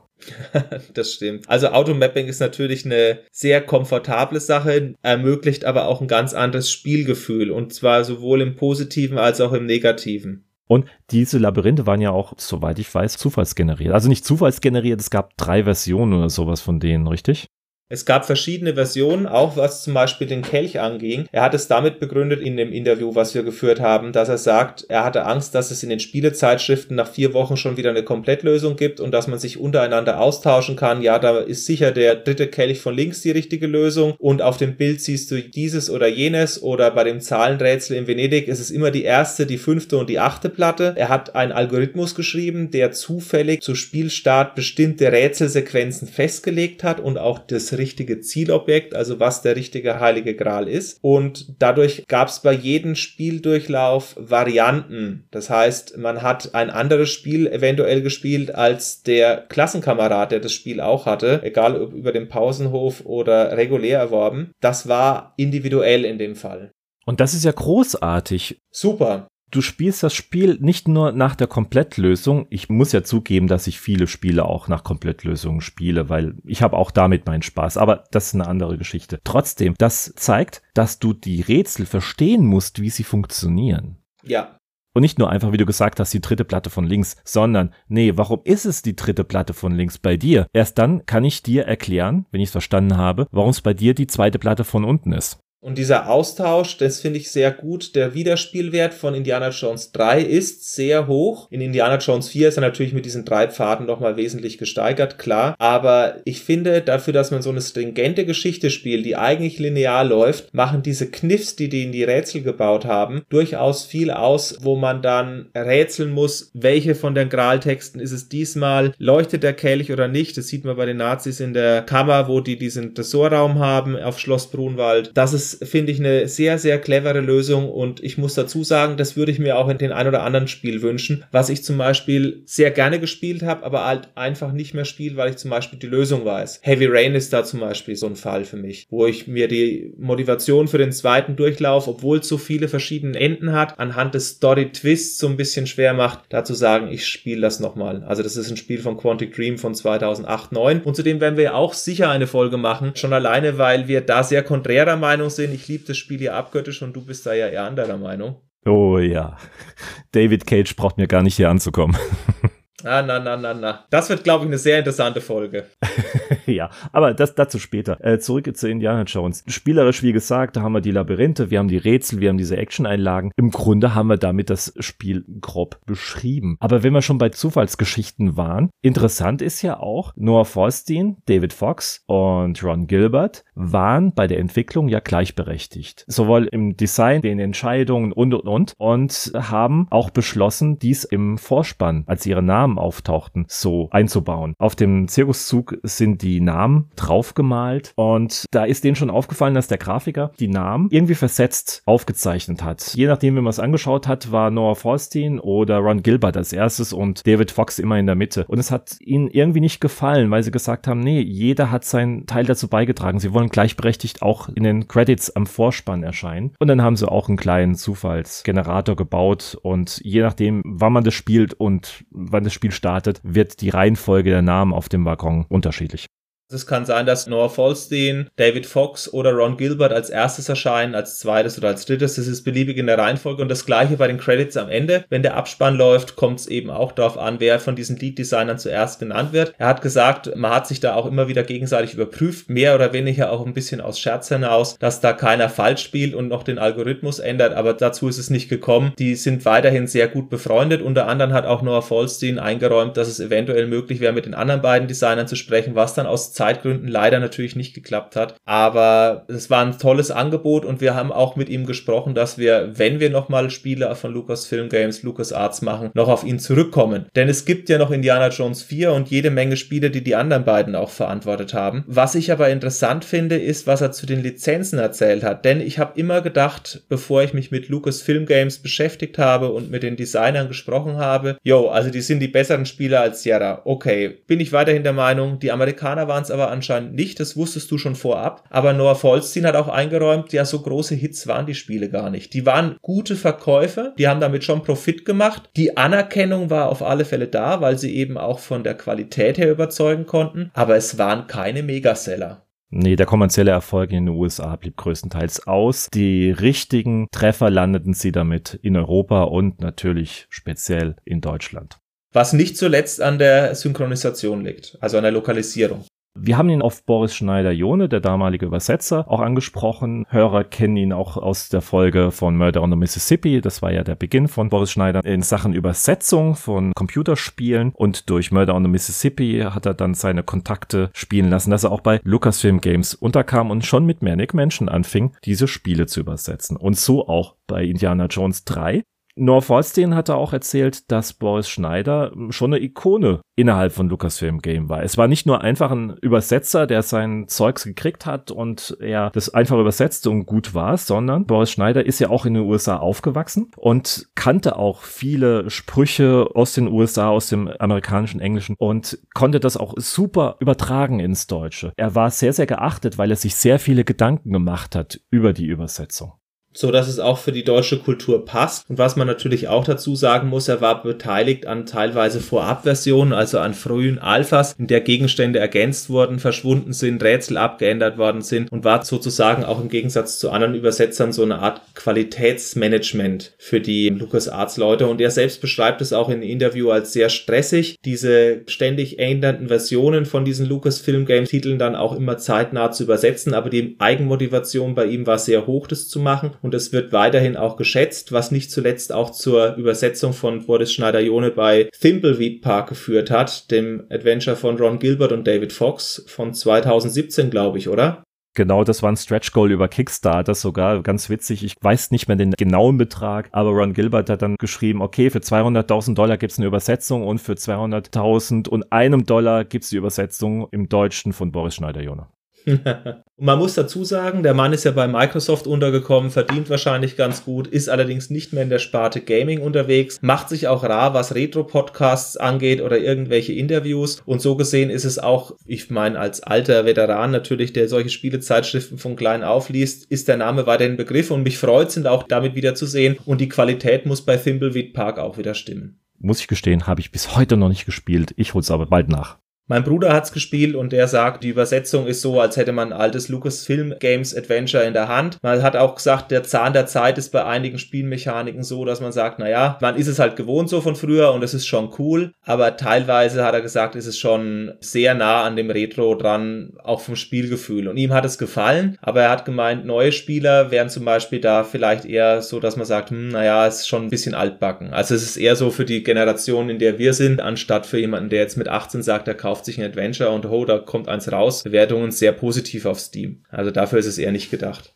das stimmt. Also Automapping ist natürlich eine sehr komfortable Sache, ermöglicht aber auch ein ganz anderes Spielgefühl und zwar sowohl im positiven als auch im negativen. Und diese Labyrinthe waren ja auch, soweit ich weiß, zufallsgeneriert. Also nicht zufallsgeneriert, es gab drei Versionen oder sowas von denen, richtig? Es gab verschiedene Versionen, auch was zum Beispiel den Kelch anging. Er hat es damit begründet in dem Interview, was wir geführt haben, dass er sagt, er hatte Angst, dass es in den Spielezeitschriften nach vier Wochen schon wieder eine Komplettlösung gibt und dass man sich untereinander austauschen kann. Ja, da ist sicher der dritte Kelch von links die richtige Lösung und auf dem Bild siehst du dieses oder jenes oder bei dem Zahlenrätsel in Venedig ist es immer die erste, die fünfte und die achte Platte. Er hat einen Algorithmus geschrieben, der zufällig zu Spielstart bestimmte Rätselsequenzen festgelegt hat und auch das richtige Zielobjekt, also was der richtige Heilige Gral ist. Und dadurch gab es bei jedem Spieldurchlauf Varianten. Das heißt, man hat ein anderes Spiel eventuell gespielt als der Klassenkamerad, der das Spiel auch hatte, egal ob über den Pausenhof oder regulär erworben. Das war individuell in dem Fall. Und das ist ja großartig. Super du spielst das Spiel nicht nur nach der Komplettlösung. Ich muss ja zugeben, dass ich viele Spiele auch nach Komplettlösungen spiele, weil ich habe auch damit meinen Spaß. Aber das ist eine andere Geschichte. Trotzdem, das zeigt, dass du die Rätsel verstehen musst, wie sie funktionieren. Ja. Und nicht nur einfach, wie du gesagt hast, die dritte Platte von links, sondern, nee, warum ist es die dritte Platte von links bei dir? Erst dann kann ich dir erklären, wenn ich es verstanden habe, warum es bei dir die zweite Platte von unten ist. Und dieser Austausch, das finde ich sehr gut. Der Wiederspielwert von Indiana Jones 3 ist sehr hoch. In Indiana Jones 4 ist er natürlich mit diesen drei Pfaden nochmal wesentlich gesteigert, klar. Aber ich finde, dafür, dass man so eine stringente Geschichte spielt, die eigentlich linear läuft, machen diese Kniffs, die die in die Rätsel gebaut haben, durchaus viel aus, wo man dann rätseln muss, welche von den Graltexten ist es diesmal, leuchtet der Kelch oder nicht. Das sieht man bei den Nazis in der Kammer, wo die diesen Tresorraum haben auf Schloss Brunwald. Das ist finde ich, eine sehr, sehr clevere Lösung und ich muss dazu sagen, das würde ich mir auch in den ein oder anderen Spiel wünschen, was ich zum Beispiel sehr gerne gespielt habe, aber halt einfach nicht mehr spiele, weil ich zum Beispiel die Lösung weiß. Heavy Rain ist da zum Beispiel so ein Fall für mich, wo ich mir die Motivation für den zweiten Durchlauf, obwohl es so viele verschiedene Enden hat, anhand des Story-Twists so ein bisschen schwer macht, da zu sagen, ich spiele das nochmal. Also das ist ein Spiel von Quantic Dream von 2008, 9 und zudem werden wir auch sicher eine Folge machen, schon alleine, weil wir da sehr konträrer Meinung sind. Ich liebe das Spiel ja abgöttisch und du bist da ja eher anderer Meinung. Oh ja. David Cage braucht mir gar nicht hier anzukommen. Ah, na, na, na, na. Das wird, glaube ich, eine sehr interessante Folge. ja, aber das dazu später. Äh, zurück zu Indiana Jones. Spielerisch, wie gesagt, da haben wir die Labyrinthe, wir haben die Rätsel, wir haben diese Action-Einlagen. Im Grunde haben wir damit das Spiel grob beschrieben. Aber wenn wir schon bei Zufallsgeschichten waren, interessant ist ja auch, Noah Forstein, David Fox und Ron Gilbert waren bei der Entwicklung ja gleichberechtigt. Sowohl im Design, den Entscheidungen und und und und haben auch beschlossen, dies im Vorspann als ihre Namen Namen auftauchten, so einzubauen. Auf dem Zirkuszug sind die Namen draufgemalt und da ist denen schon aufgefallen, dass der Grafiker die Namen irgendwie versetzt aufgezeichnet hat. Je nachdem, wie man es angeschaut hat, war Noah Forstein oder Ron Gilbert als erstes und David Fox immer in der Mitte. Und es hat ihnen irgendwie nicht gefallen, weil sie gesagt haben, nee, jeder hat seinen Teil dazu beigetragen. Sie wollen gleichberechtigt auch in den Credits am Vorspann erscheinen. Und dann haben sie auch einen kleinen Zufallsgenerator gebaut und je nachdem, wann man das spielt und wann das Spiel startet, wird die Reihenfolge der Namen auf dem Waggon unterschiedlich. Es kann sein, dass Noah Falstein, David Fox oder Ron Gilbert als erstes erscheinen, als zweites oder als drittes. Das ist beliebig in der Reihenfolge. Und das gleiche bei den Credits am Ende. Wenn der Abspann läuft, kommt es eben auch darauf an, wer von diesen Lead-Designern zuerst genannt wird. Er hat gesagt, man hat sich da auch immer wieder gegenseitig überprüft, mehr oder weniger auch ein bisschen aus Scherz hinaus, dass da keiner falsch spielt und noch den Algorithmus ändert. Aber dazu ist es nicht gekommen. Die sind weiterhin sehr gut befreundet. Unter anderem hat auch Noah Falstein eingeräumt, dass es eventuell möglich wäre, mit den anderen beiden Designern zu sprechen, was dann aus Zeitgründen leider natürlich nicht geklappt hat. Aber es war ein tolles Angebot und wir haben auch mit ihm gesprochen, dass wir, wenn wir nochmal Spiele von Lucasfilm Games, LucasArts machen, noch auf ihn zurückkommen. Denn es gibt ja noch Indiana Jones 4 und jede Menge Spiele, die die anderen beiden auch verantwortet haben. Was ich aber interessant finde, ist, was er zu den Lizenzen erzählt hat. Denn ich habe immer gedacht, bevor ich mich mit Lucasfilm Games beschäftigt habe und mit den Designern gesprochen habe, yo, also die sind die besseren Spieler als Sierra. Okay, bin ich weiterhin der Meinung, die Amerikaner waren es aber anscheinend nicht, das wusstest du schon vorab. Aber Noah Folstein hat auch eingeräumt, ja, so große Hits waren die Spiele gar nicht. Die waren gute Verkäufe, die haben damit schon Profit gemacht. Die Anerkennung war auf alle Fälle da, weil sie eben auch von der Qualität her überzeugen konnten, aber es waren keine Megaseller. Nee, der kommerzielle Erfolg in den USA blieb größtenteils aus. Die richtigen Treffer landeten sie damit in Europa und natürlich speziell in Deutschland. Was nicht zuletzt an der Synchronisation liegt, also an der Lokalisierung. Wir haben ihn auf Boris Schneider-Jone, der damalige Übersetzer, auch angesprochen. Hörer kennen ihn auch aus der Folge von Murder on the Mississippi. Das war ja der Beginn von Boris Schneider in Sachen Übersetzung von Computerspielen. Und durch Murder on the Mississippi hat er dann seine Kontakte spielen lassen, dass er auch bei Lucasfilm Games unterkam und schon mit Manic Menschen anfing, diese Spiele zu übersetzen. Und so auch bei Indiana Jones 3. North Holstein hatte auch erzählt, dass Boris Schneider schon eine Ikone innerhalb von Lucasfilm Game war. Es war nicht nur einfach ein Übersetzer, der sein Zeugs gekriegt hat und er das einfach übersetzte und gut war, sondern Boris Schneider ist ja auch in den USA aufgewachsen und kannte auch viele Sprüche aus den USA, aus dem amerikanischen Englischen und konnte das auch super übertragen ins Deutsche. Er war sehr, sehr geachtet, weil er sich sehr viele Gedanken gemacht hat über die Übersetzung so dass es auch für die deutsche Kultur passt. Und was man natürlich auch dazu sagen muss, er war beteiligt an teilweise Vorabversionen, also an frühen Alphas, in der Gegenstände ergänzt wurden, verschwunden sind, Rätsel abgeändert worden sind und war sozusagen auch im Gegensatz zu anderen Übersetzern so eine Art Qualitätsmanagement für die LucasArts Leute. Und er selbst beschreibt es auch in Interview als sehr stressig, diese ständig ändernden Versionen von diesen Lucasfilm Game Titeln dann auch immer zeitnah zu übersetzen. Aber die Eigenmotivation bei ihm war sehr hoch, das zu machen und es wird weiterhin auch geschätzt, was nicht zuletzt auch zur Übersetzung von Boris Schneider-Jone bei Thimbleweed Park geführt hat, dem Adventure von Ron Gilbert und David Fox von 2017, glaube ich, oder? Genau, das war ein Stretch Goal über Kickstarter sogar. Ganz witzig. Ich weiß nicht mehr den genauen Betrag, aber Ron Gilbert hat dann geschrieben, okay, für 200.000 Dollar gibt's eine Übersetzung und für 200.000 und einem Dollar gibt's die Übersetzung im Deutschen von Boris Schneider-Jone. man muss dazu sagen, der Mann ist ja bei Microsoft untergekommen, verdient wahrscheinlich ganz gut, ist allerdings nicht mehr in der Sparte Gaming unterwegs, macht sich auch rar, was Retro-Podcasts angeht oder irgendwelche Interviews. Und so gesehen ist es auch, ich meine, als alter Veteran natürlich, der solche Spielezeitschriften von klein aufliest, ist der Name weiterhin Begriff und mich freut, sind auch damit wieder zu sehen. Und die Qualität muss bei Thimbleweed Park auch wieder stimmen. Muss ich gestehen, habe ich bis heute noch nicht gespielt. Ich hol's aber bald nach. Mein Bruder hat's gespielt und der sagt, die Übersetzung ist so, als hätte man ein altes Lucasfilm Games Adventure in der Hand. Man hat auch gesagt, der Zahn der Zeit ist bei einigen Spielmechaniken so, dass man sagt, naja, man ist es halt gewohnt so von früher und es ist schon cool, aber teilweise hat er gesagt, ist es schon sehr nah an dem Retro dran, auch vom Spielgefühl. Und ihm hat es gefallen, aber er hat gemeint, neue Spieler wären zum Beispiel da vielleicht eher so, dass man sagt, hm, naja, es ist schon ein bisschen altbacken. Also es ist eher so für die Generation, in der wir sind, anstatt für jemanden, der jetzt mit 18 sagt, er kauft kauft sich ein Adventure und oh, da kommt eins raus. Bewertungen sehr positiv auf Steam. Also dafür ist es eher nicht gedacht.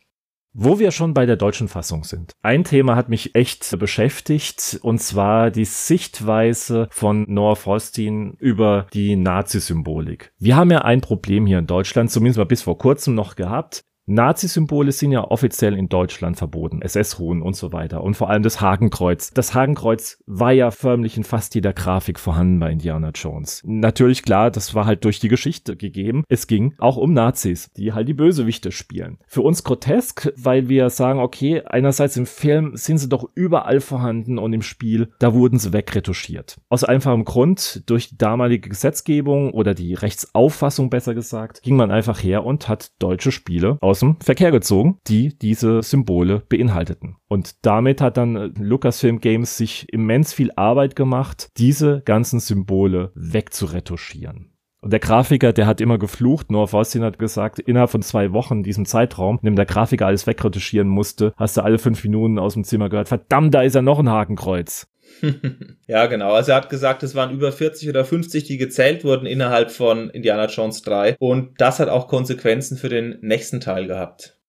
Wo wir schon bei der deutschen Fassung sind. Ein Thema hat mich echt beschäftigt, und zwar die Sichtweise von Noah Faustin über die Nazi-Symbolik. Wir haben ja ein Problem hier in Deutschland, zumindest mal bis vor kurzem noch gehabt. Nazi-Symbole sind ja offiziell in Deutschland verboten. SS-Ruhen und so weiter. Und vor allem das Hakenkreuz. Das Hakenkreuz war ja förmlich in fast jeder Grafik vorhanden bei Indiana Jones. Natürlich klar, das war halt durch die Geschichte gegeben. Es ging auch um Nazis, die halt die Bösewichte spielen. Für uns grotesk, weil wir sagen, okay, einerseits im Film sind sie doch überall vorhanden und im Spiel, da wurden sie wegretuschiert. Aus einfachem Grund, durch die damalige Gesetzgebung oder die Rechtsauffassung besser gesagt, ging man einfach her und hat deutsche Spiele aus aus dem Verkehr gezogen, die diese Symbole beinhalteten. Und damit hat dann äh, Lucasfilm Games sich immens viel Arbeit gemacht, diese ganzen Symbole wegzuretuschieren. Und der Grafiker, der hat immer geflucht, Noah Faustin hat gesagt, innerhalb von zwei Wochen, diesem Zeitraum, in dem der Grafiker alles wegretuschieren musste, hast du alle fünf Minuten aus dem Zimmer gehört, verdammt, da ist ja noch ein Hakenkreuz. ja, genau. Also er hat gesagt, es waren über 40 oder 50, die gezählt wurden innerhalb von Indiana Jones 3. Und das hat auch Konsequenzen für den nächsten Teil gehabt.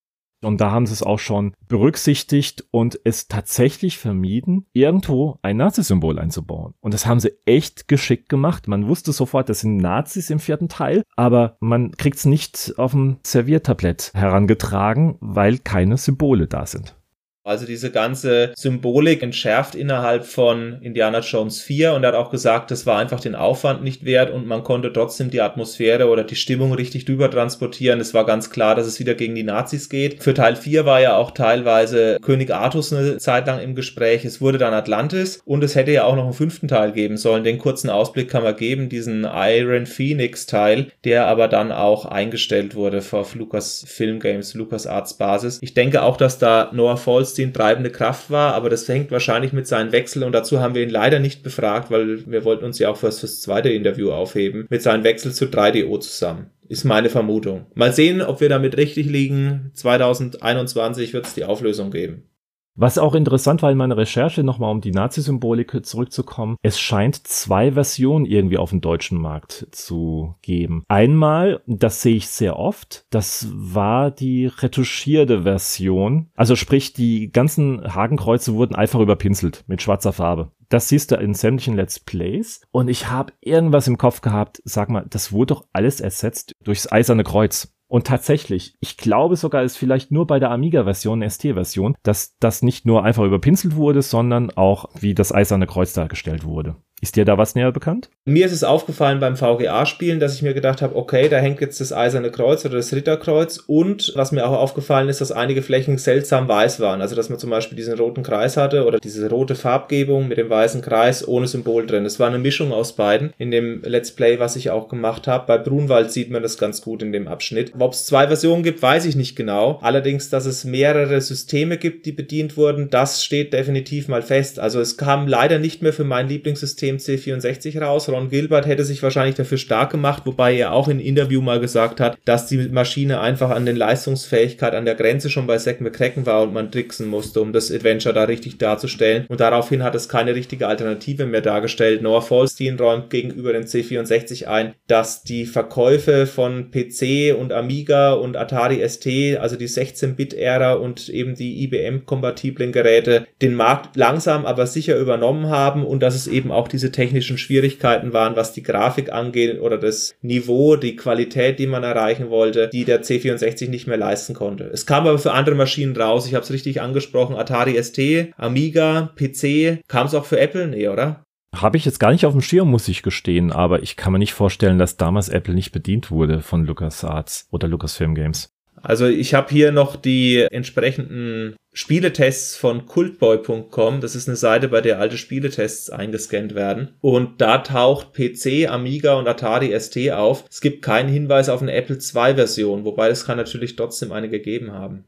Und da haben sie es auch schon berücksichtigt und es tatsächlich vermieden, irgendwo ein Nazi-Symbol einzubauen. Und das haben sie echt geschickt gemacht. Man wusste sofort, das sind Nazis im vierten Teil, aber man kriegt es nicht auf dem Serviertablett herangetragen, weil keine Symbole da sind. Also diese ganze Symbolik entschärft innerhalb von Indiana Jones 4 und er hat auch gesagt, das war einfach den Aufwand nicht wert und man konnte trotzdem die Atmosphäre oder die Stimmung richtig drüber transportieren. Es war ganz klar, dass es wieder gegen die Nazis geht. Für Teil 4 war ja auch teilweise König Artus eine Zeit lang im Gespräch. Es wurde dann Atlantis und es hätte ja auch noch einen fünften Teil geben sollen. Den kurzen Ausblick kann man geben, diesen Iron Phoenix Teil, der aber dann auch eingestellt wurde auf Lucas Film Games, Lucas Arts Basis. Ich denke auch, dass da Noah Falls Goldstein treibende Kraft war, aber das hängt wahrscheinlich mit seinen Wechseln und dazu haben wir ihn leider nicht befragt, weil wir wollten uns ja auch fürs, fürs zweite Interview aufheben, mit seinem Wechsel zu 3DO zusammen. Ist meine Vermutung. Mal sehen, ob wir damit richtig liegen. 2021 wird es die Auflösung geben. Was auch interessant war in meiner Recherche, nochmal um die Nazi-Symbolik zurückzukommen, es scheint zwei Versionen irgendwie auf dem deutschen Markt zu geben. Einmal, das sehe ich sehr oft, das war die retuschierte Version. Also sprich, die ganzen Hakenkreuze wurden einfach überpinselt mit schwarzer Farbe. Das siehst du in sämtlichen Let's Plays. Und ich habe irgendwas im Kopf gehabt, sag mal, das wurde doch alles ersetzt durchs eiserne Kreuz. Und tatsächlich, ich glaube sogar, es vielleicht nur bei der Amiga-Version, ST-Version, dass das nicht nur einfach überpinselt wurde, sondern auch wie das eiserne Kreuz dargestellt wurde. Ist dir da was näher bekannt? Mir ist es aufgefallen beim VGA-Spielen, dass ich mir gedacht habe, okay, da hängt jetzt das Eiserne Kreuz oder das Ritterkreuz und was mir auch aufgefallen ist, dass einige Flächen seltsam weiß waren. Also dass man zum Beispiel diesen roten Kreis hatte oder diese rote Farbgebung mit dem weißen Kreis ohne Symbol drin. Es war eine Mischung aus beiden in dem Let's Play, was ich auch gemacht habe. Bei Brunwald sieht man das ganz gut in dem Abschnitt. Ob es zwei Versionen gibt, weiß ich nicht genau. Allerdings, dass es mehrere Systeme gibt, die bedient wurden, das steht definitiv mal fest. Also es kam leider nicht mehr für mein Lieblingssystem dem C64 raus. Ron Gilbert hätte sich wahrscheinlich dafür stark gemacht, wobei er auch in Interview mal gesagt hat, dass die Maschine einfach an den Leistungsfähigkeit an der Grenze schon bei Zack McCracken war und man tricksen musste, um das Adventure da richtig darzustellen. Und daraufhin hat es keine richtige Alternative mehr dargestellt. Noah Falstein räumt gegenüber dem C64 ein, dass die Verkäufe von PC und Amiga und Atari ST, also die 16-Bit-Ära und eben die IBM-kompatiblen Geräte, den Markt langsam aber sicher übernommen haben und dass es eben auch die diese technischen Schwierigkeiten waren, was die Grafik angeht oder das Niveau, die Qualität, die man erreichen wollte, die der C64 nicht mehr leisten konnte. Es kam aber für andere Maschinen raus. Ich habe es richtig angesprochen. Atari ST, Amiga, PC. Kam es auch für Apple? Nee, oder? Habe ich jetzt gar nicht auf dem Schirm, muss ich gestehen, aber ich kann mir nicht vorstellen, dass damals Apple nicht bedient wurde von LucasArts oder Lucasfilm Games. Also ich habe hier noch die entsprechenden Spieletests von cultboy.com. Das ist eine Seite, bei der alte Spieletests eingescannt werden. Und da taucht PC, Amiga und Atari ST auf. Es gibt keinen Hinweis auf eine Apple II-Version, wobei es kann natürlich trotzdem eine gegeben haben.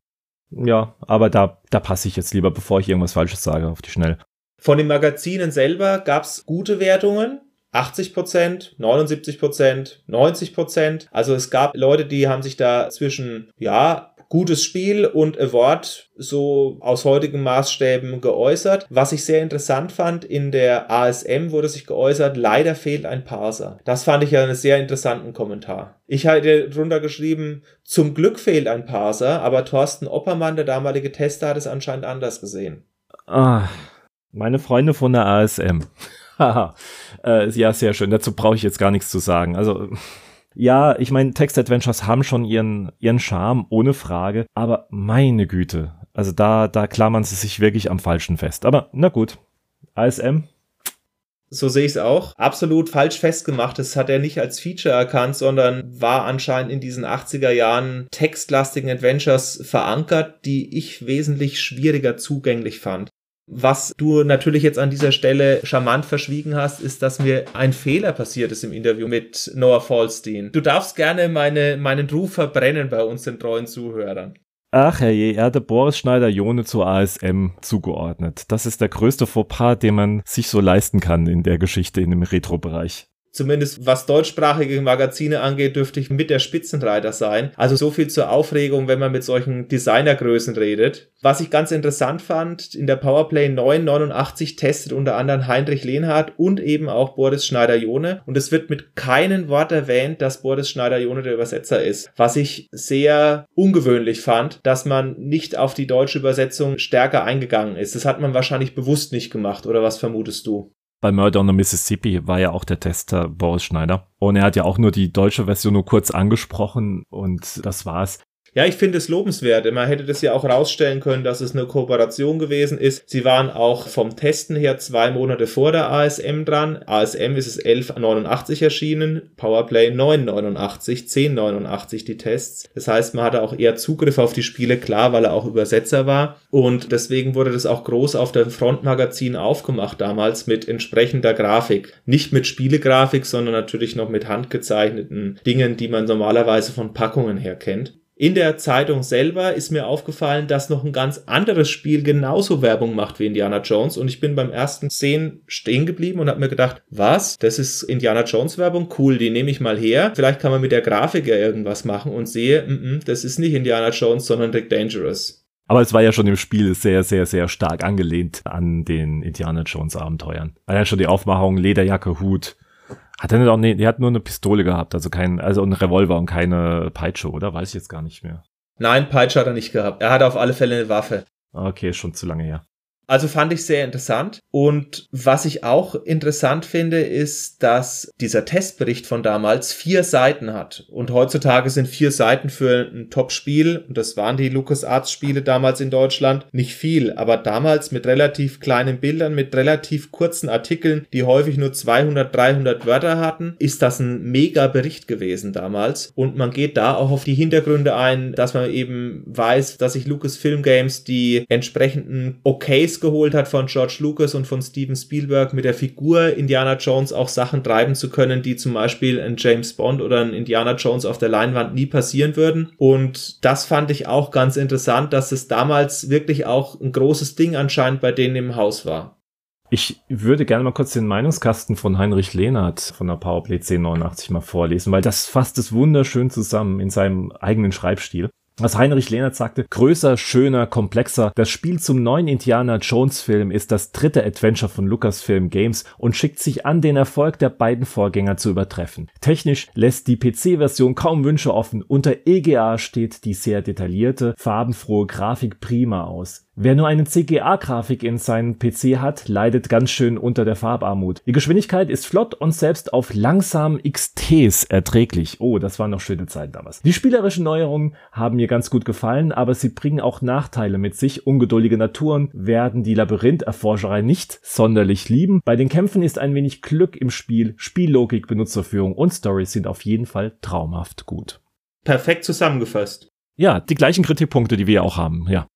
Ja, aber da, da passe ich jetzt lieber, bevor ich irgendwas Falsches sage, auf die Schnell. Von den Magazinen selber gab es gute Wertungen. 80 Prozent, 79 Prozent, 90 Prozent. Also es gab Leute, die haben sich da zwischen, ja, gutes Spiel und Award so aus heutigen Maßstäben geäußert. Was ich sehr interessant fand, in der ASM wurde sich geäußert, leider fehlt ein Parser. Das fand ich ja einen sehr interessanten Kommentar. Ich hatte drunter geschrieben, zum Glück fehlt ein Parser, aber Thorsten Oppermann, der damalige Tester, hat es anscheinend anders gesehen. Ah, meine Freunde von der ASM. Haha. äh, ja, sehr schön. Dazu brauche ich jetzt gar nichts zu sagen. Also. Ja, ich meine, Text-Adventures haben schon ihren, ihren Charme, ohne Frage. Aber meine Güte. Also da, da klammern sie sich wirklich am Falschen fest. Aber na gut. ASM, so sehe ich es auch. Absolut falsch festgemacht. Das hat er nicht als Feature erkannt, sondern war anscheinend in diesen 80er Jahren textlastigen Adventures verankert, die ich wesentlich schwieriger zugänglich fand. Was du natürlich jetzt an dieser Stelle charmant verschwiegen hast, ist, dass mir ein Fehler passiert ist im Interview mit Noah Falstein. Du darfst gerne meine, meinen Ruf verbrennen bei uns, den treuen Zuhörern. Ach herrje, er hatte Boris Schneider-Jone zur ASM zugeordnet. Das ist der größte Fauxpas, den man sich so leisten kann in der Geschichte in dem Retro-Bereich zumindest was deutschsprachige Magazine angeht, dürfte ich mit der Spitzenreiter sein. Also so viel zur Aufregung, wenn man mit solchen Designergrößen redet. Was ich ganz interessant fand, in der Powerplay 989 testet unter anderem Heinrich Lehnhardt und eben auch Boris Schneider-Jone. Und es wird mit keinem Wort erwähnt, dass Boris Schneider-Jone der Übersetzer ist. Was ich sehr ungewöhnlich fand, dass man nicht auf die deutsche Übersetzung stärker eingegangen ist. Das hat man wahrscheinlich bewusst nicht gemacht, oder was vermutest du? Bei Murder on the Mississippi war ja auch der Tester Boris Schneider. Und er hat ja auch nur die deutsche Version nur kurz angesprochen und das war's. Ja, ich finde es lobenswert. Man hätte das ja auch rausstellen können, dass es eine Kooperation gewesen ist. Sie waren auch vom Testen her zwei Monate vor der ASM dran. ASM ist es 1189 erschienen, Powerplay 989, 1089 die Tests. Das heißt, man hatte auch eher Zugriff auf die Spiele, klar, weil er auch Übersetzer war. Und deswegen wurde das auch groß auf dem Frontmagazin aufgemacht damals mit entsprechender Grafik. Nicht mit Spielegrafik, sondern natürlich noch mit handgezeichneten Dingen, die man normalerweise von Packungen her kennt. In der Zeitung selber ist mir aufgefallen, dass noch ein ganz anderes Spiel genauso Werbung macht wie Indiana Jones und ich bin beim ersten Szenen stehen geblieben und habe mir gedacht, was? Das ist Indiana Jones Werbung? Cool, die nehme ich mal her. Vielleicht kann man mit der Grafik ja irgendwas machen und sehe, mm -mm, das ist nicht Indiana Jones, sondern Rick Dangerous. Aber es war ja schon im Spiel sehr, sehr, sehr stark angelehnt an den Indiana Jones Abenteuern. Allein schon die Aufmachung, Lederjacke, Hut, hat er nicht auch, nee, der hat nur eine Pistole gehabt, also kein, also ein Revolver und keine Peitsche, oder? Weiß ich jetzt gar nicht mehr. Nein, Peitsche hat er nicht gehabt. Er hat auf alle Fälle eine Waffe. Okay, schon zu lange her. Also fand ich sehr interessant. Und was ich auch interessant finde, ist, dass dieser Testbericht von damals vier Seiten hat. Und heutzutage sind vier Seiten für ein Top-Spiel, und das waren die LucasArts-Spiele damals in Deutschland, nicht viel. Aber damals mit relativ kleinen Bildern, mit relativ kurzen Artikeln, die häufig nur 200, 300 Wörter hatten, ist das ein mega Bericht gewesen damals. Und man geht da auch auf die Hintergründe ein, dass man eben weiß, dass sich Lucasfilm Games die entsprechenden Okays geholt hat von George Lucas und von Steven Spielberg, mit der Figur Indiana Jones auch Sachen treiben zu können, die zum Beispiel ein James Bond oder ein Indiana Jones auf der Leinwand nie passieren würden. Und das fand ich auch ganz interessant, dass es damals wirklich auch ein großes Ding anscheinend bei denen im Haus war. Ich würde gerne mal kurz den Meinungskasten von Heinrich Lehnert von der Powerplay 1089 mal vorlesen, weil das fasst es wunderschön zusammen in seinem eigenen Schreibstil. Was Heinrich Lehnert sagte, größer, schöner, komplexer. Das Spiel zum neuen Indiana Jones Film ist das dritte Adventure von Lucasfilm Games und schickt sich an, den Erfolg der beiden Vorgänger zu übertreffen. Technisch lässt die PC-Version kaum Wünsche offen. Unter EGA steht die sehr detaillierte, farbenfrohe Grafik prima aus. Wer nur eine CGA-Grafik in seinem PC hat, leidet ganz schön unter der Farbarmut. Die Geschwindigkeit ist flott und selbst auf langsamen XTs erträglich. Oh, das waren noch schöne Zeiten damals. Die spielerischen Neuerungen haben mir ganz gut gefallen, aber sie bringen auch Nachteile mit sich. Ungeduldige Naturen werden die Labyrintherforscherei nicht sonderlich lieben. Bei den Kämpfen ist ein wenig Glück im Spiel. Spiellogik, Benutzerführung und Story sind auf jeden Fall traumhaft gut. Perfekt zusammengefasst. Ja, die gleichen Kritikpunkte, die wir auch haben, ja.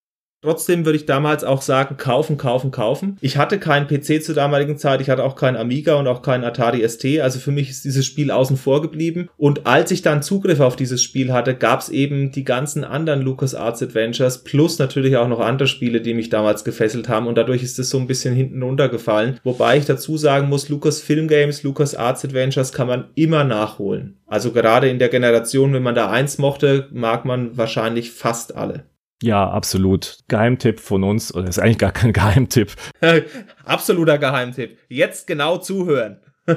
Trotzdem würde ich damals auch sagen, kaufen, kaufen, kaufen. Ich hatte keinen PC zur damaligen Zeit, ich hatte auch keinen Amiga und auch keinen Atari ST, also für mich ist dieses Spiel außen vor geblieben. Und als ich dann Zugriff auf dieses Spiel hatte, gab es eben die ganzen anderen LucasArts Adventures plus natürlich auch noch andere Spiele, die mich damals gefesselt haben und dadurch ist es so ein bisschen hinten runtergefallen. Wobei ich dazu sagen muss, Lucasfilm Games, LucasArts Adventures kann man immer nachholen. Also gerade in der Generation, wenn man da eins mochte, mag man wahrscheinlich fast alle. Ja, absolut. Geheimtipp von uns, oder ist eigentlich gar kein Geheimtipp. Absoluter Geheimtipp. Jetzt genau zuhören.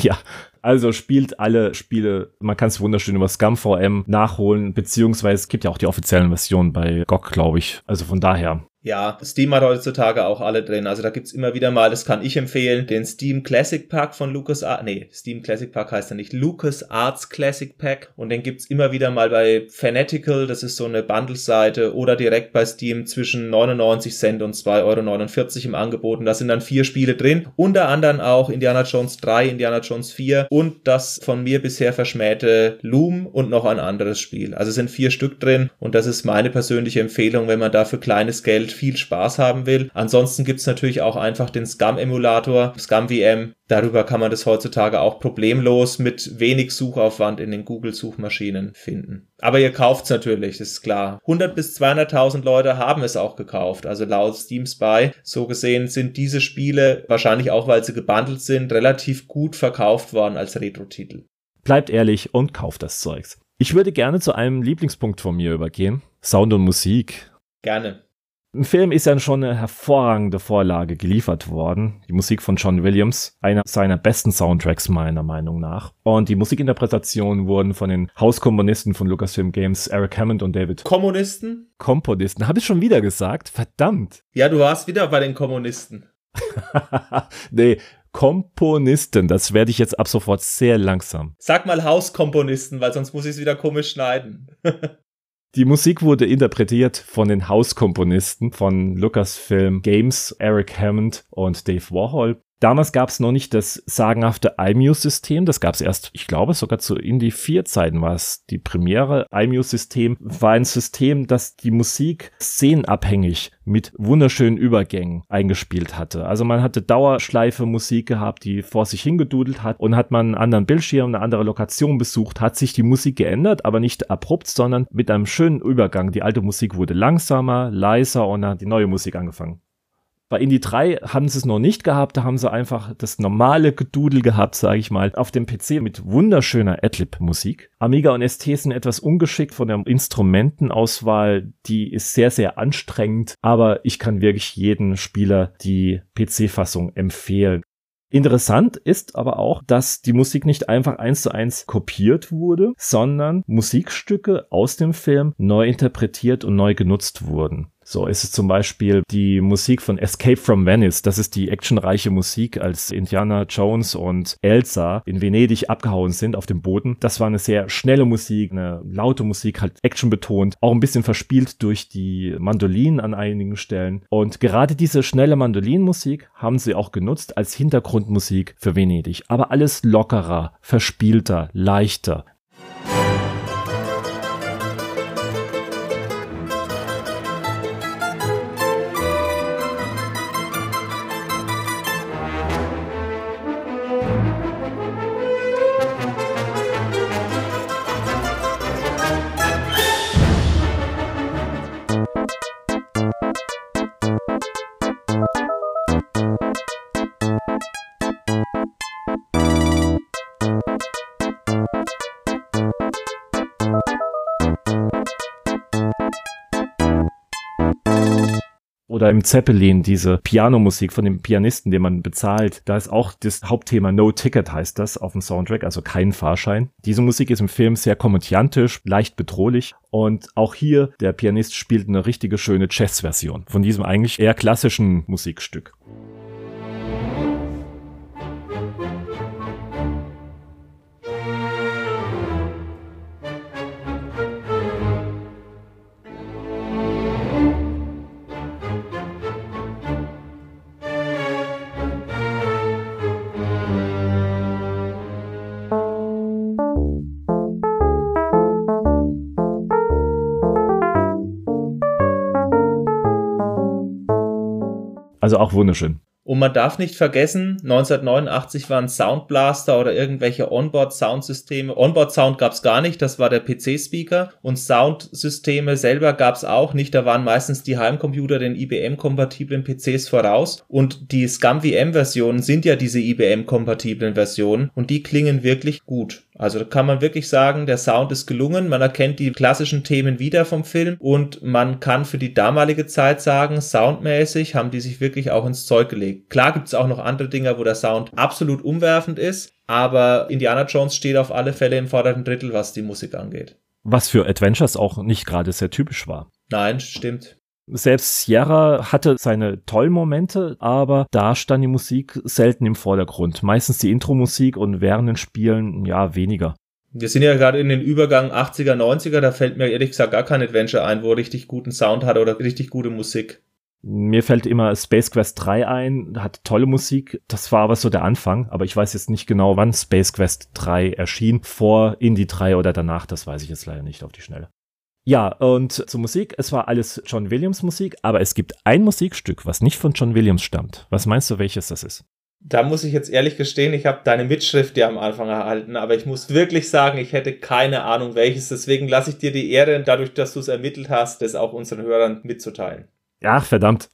ja, also spielt alle Spiele. Man kann es wunderschön über ScumVM nachholen, beziehungsweise es gibt ja auch die offiziellen Versionen bei GOG, glaube ich. Also von daher, ja, Steam hat heutzutage auch alle drin. Also da gibt's immer wieder mal, das kann ich empfehlen, den Steam Classic Pack von Lucas Arts. Nee, Steam Classic Pack heißt er nicht. Lucas Arts Classic Pack. Und den gibt's immer wieder mal bei Fanatical, das ist so eine Bundle-Seite, oder direkt bei Steam zwischen 99 Cent und 2,49 Euro im Angebot. Und da sind dann vier Spiele drin. Unter anderem auch Indiana Jones 3, Indiana Jones 4 und das von mir bisher verschmähte Loom und noch ein anderes Spiel. Also sind vier Stück drin und das ist meine persönliche Empfehlung, wenn man da für kleines Geld viel Spaß haben will. Ansonsten gibt es natürlich auch einfach den Scum-Emulator, Scum-VM. Darüber kann man das heutzutage auch problemlos mit wenig Suchaufwand in den Google-Suchmaschinen finden. Aber ihr kauft es natürlich, das ist klar. 100 bis 200.000 Leute haben es auch gekauft. Also laut Steam Spy, so gesehen sind diese Spiele, wahrscheinlich auch weil sie gebundelt sind, relativ gut verkauft worden als Retro-Titel. Bleibt ehrlich und kauft das Zeugs. Ich würde gerne zu einem Lieblingspunkt von mir übergehen. Sound und Musik. Gerne. Im Film ist ja schon eine hervorragende Vorlage geliefert worden. Die Musik von John Williams, einer seiner besten Soundtracks meiner Meinung nach. Und die Musikinterpretationen wurden von den Hauskomponisten von Lucasfilm Games, Eric Hammond und David. Kommunisten? Komponisten. Habe ich schon wieder gesagt? Verdammt. Ja, du warst wieder bei den Kommunisten. nee, Komponisten. Das werde ich jetzt ab sofort sehr langsam. Sag mal Hauskomponisten, weil sonst muss ich es wieder komisch schneiden. Die Musik wurde interpretiert von den Hauskomponisten von Lucasfilm Games, Eric Hammond und Dave Warhol. Damals gab es noch nicht das sagenhafte iMuse-System. Das gab es erst, ich glaube, sogar zu Indie 4 Zeiten war es die Premiere. iMuse-System war ein System, das die Musik szenenabhängig mit wunderschönen Übergängen eingespielt hatte. Also man hatte Dauerschleife Musik gehabt, die vor sich hingedudelt hat und hat man einen anderen Bildschirm, eine andere Lokation besucht, hat sich die Musik geändert, aber nicht abrupt, sondern mit einem schönen Übergang. Die alte Musik wurde langsamer, leiser und dann hat die neue Musik angefangen. Bei Indie 3 haben sie es noch nicht gehabt, da haben sie einfach das normale Gedudel gehabt, sage ich mal, auf dem PC mit wunderschöner Adlib-Musik. Amiga und ST sind etwas ungeschickt von der Instrumentenauswahl, die ist sehr, sehr anstrengend, aber ich kann wirklich jeden Spieler die PC-Fassung empfehlen. Interessant ist aber auch, dass die Musik nicht einfach eins zu eins kopiert wurde, sondern Musikstücke aus dem Film neu interpretiert und neu genutzt wurden. So ist es zum Beispiel die Musik von Escape from Venice. Das ist die actionreiche Musik, als Indiana Jones und Elsa in Venedig abgehauen sind auf dem Boden. Das war eine sehr schnelle Musik, eine laute Musik, halt actionbetont, auch ein bisschen verspielt durch die Mandolinen an einigen Stellen. Und gerade diese schnelle Mandolinenmusik haben sie auch genutzt als Hintergrundmusik für Venedig. Aber alles lockerer, verspielter, leichter. Oder im Zeppelin diese Pianomusik von dem Pianisten, den man bezahlt. Da ist auch das Hauptthema No Ticket heißt das auf dem Soundtrack, also kein Fahrschein. Diese Musik ist im Film sehr komödiantisch, leicht bedrohlich und auch hier der Pianist spielt eine richtige schöne Jazz-Version von diesem eigentlich eher klassischen Musikstück. Also auch wunderschön. Und man darf nicht vergessen, 1989 waren Soundblaster oder irgendwelche Onboard-Soundsysteme. Onboard-Sound gab es gar nicht, das war der PC-Speaker. Und Soundsysteme selber gab es auch nicht. Da waren meistens die Heimcomputer den IBM-kompatiblen PCs voraus. Und die SCUM-VM-Versionen sind ja diese IBM-kompatiblen Versionen. Und die klingen wirklich gut. Also da kann man wirklich sagen, der Sound ist gelungen, man erkennt die klassischen Themen wieder vom Film und man kann für die damalige Zeit sagen, soundmäßig haben die sich wirklich auch ins Zeug gelegt. Klar gibt es auch noch andere Dinge, wo der Sound absolut umwerfend ist, aber Indiana Jones steht auf alle Fälle im vorderen Drittel, was die Musik angeht. Was für Adventures auch nicht gerade sehr typisch war. Nein, stimmt. Selbst Sierra hatte seine tollen Momente, aber da stand die Musik selten im Vordergrund. Meistens die Intro-Musik und während den Spielen ja weniger. Wir sind ja gerade in den Übergang 80er, 90er, da fällt mir ehrlich gesagt gar kein Adventure ein, wo richtig guten Sound hat oder richtig gute Musik. Mir fällt immer Space Quest 3 ein, hat tolle Musik. Das war aber so der Anfang, aber ich weiß jetzt nicht genau, wann Space Quest 3 erschien. Vor Indie 3 oder danach, das weiß ich jetzt leider nicht auf die Schnelle. Ja, und zur Musik, es war alles John Williams Musik, aber es gibt ein Musikstück, was nicht von John Williams stammt. Was meinst du, welches das ist? Da muss ich jetzt ehrlich gestehen, ich habe deine Mitschrift ja am Anfang erhalten, aber ich muss wirklich sagen, ich hätte keine Ahnung welches. Deswegen lasse ich dir die Ehre, dadurch, dass du es ermittelt hast, das auch unseren Hörern mitzuteilen. Ach, verdammt.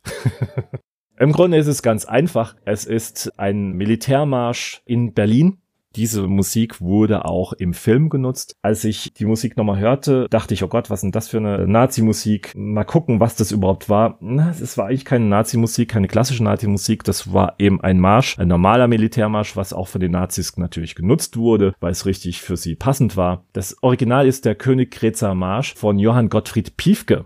Im Grunde ist es ganz einfach. Es ist ein Militärmarsch in Berlin diese Musik wurde auch im Film genutzt. Als ich die Musik nochmal hörte, dachte ich, oh Gott, was denn das für eine Nazi-Musik? Mal gucken, was das überhaupt war. Es war eigentlich keine Nazi-Musik, keine klassische Nazi-Musik. Das war eben ein Marsch, ein normaler Militärmarsch, was auch von den Nazis natürlich genutzt wurde, weil es richtig für sie passend war. Das Original ist der Königgrätzer Marsch von Johann Gottfried Piefke.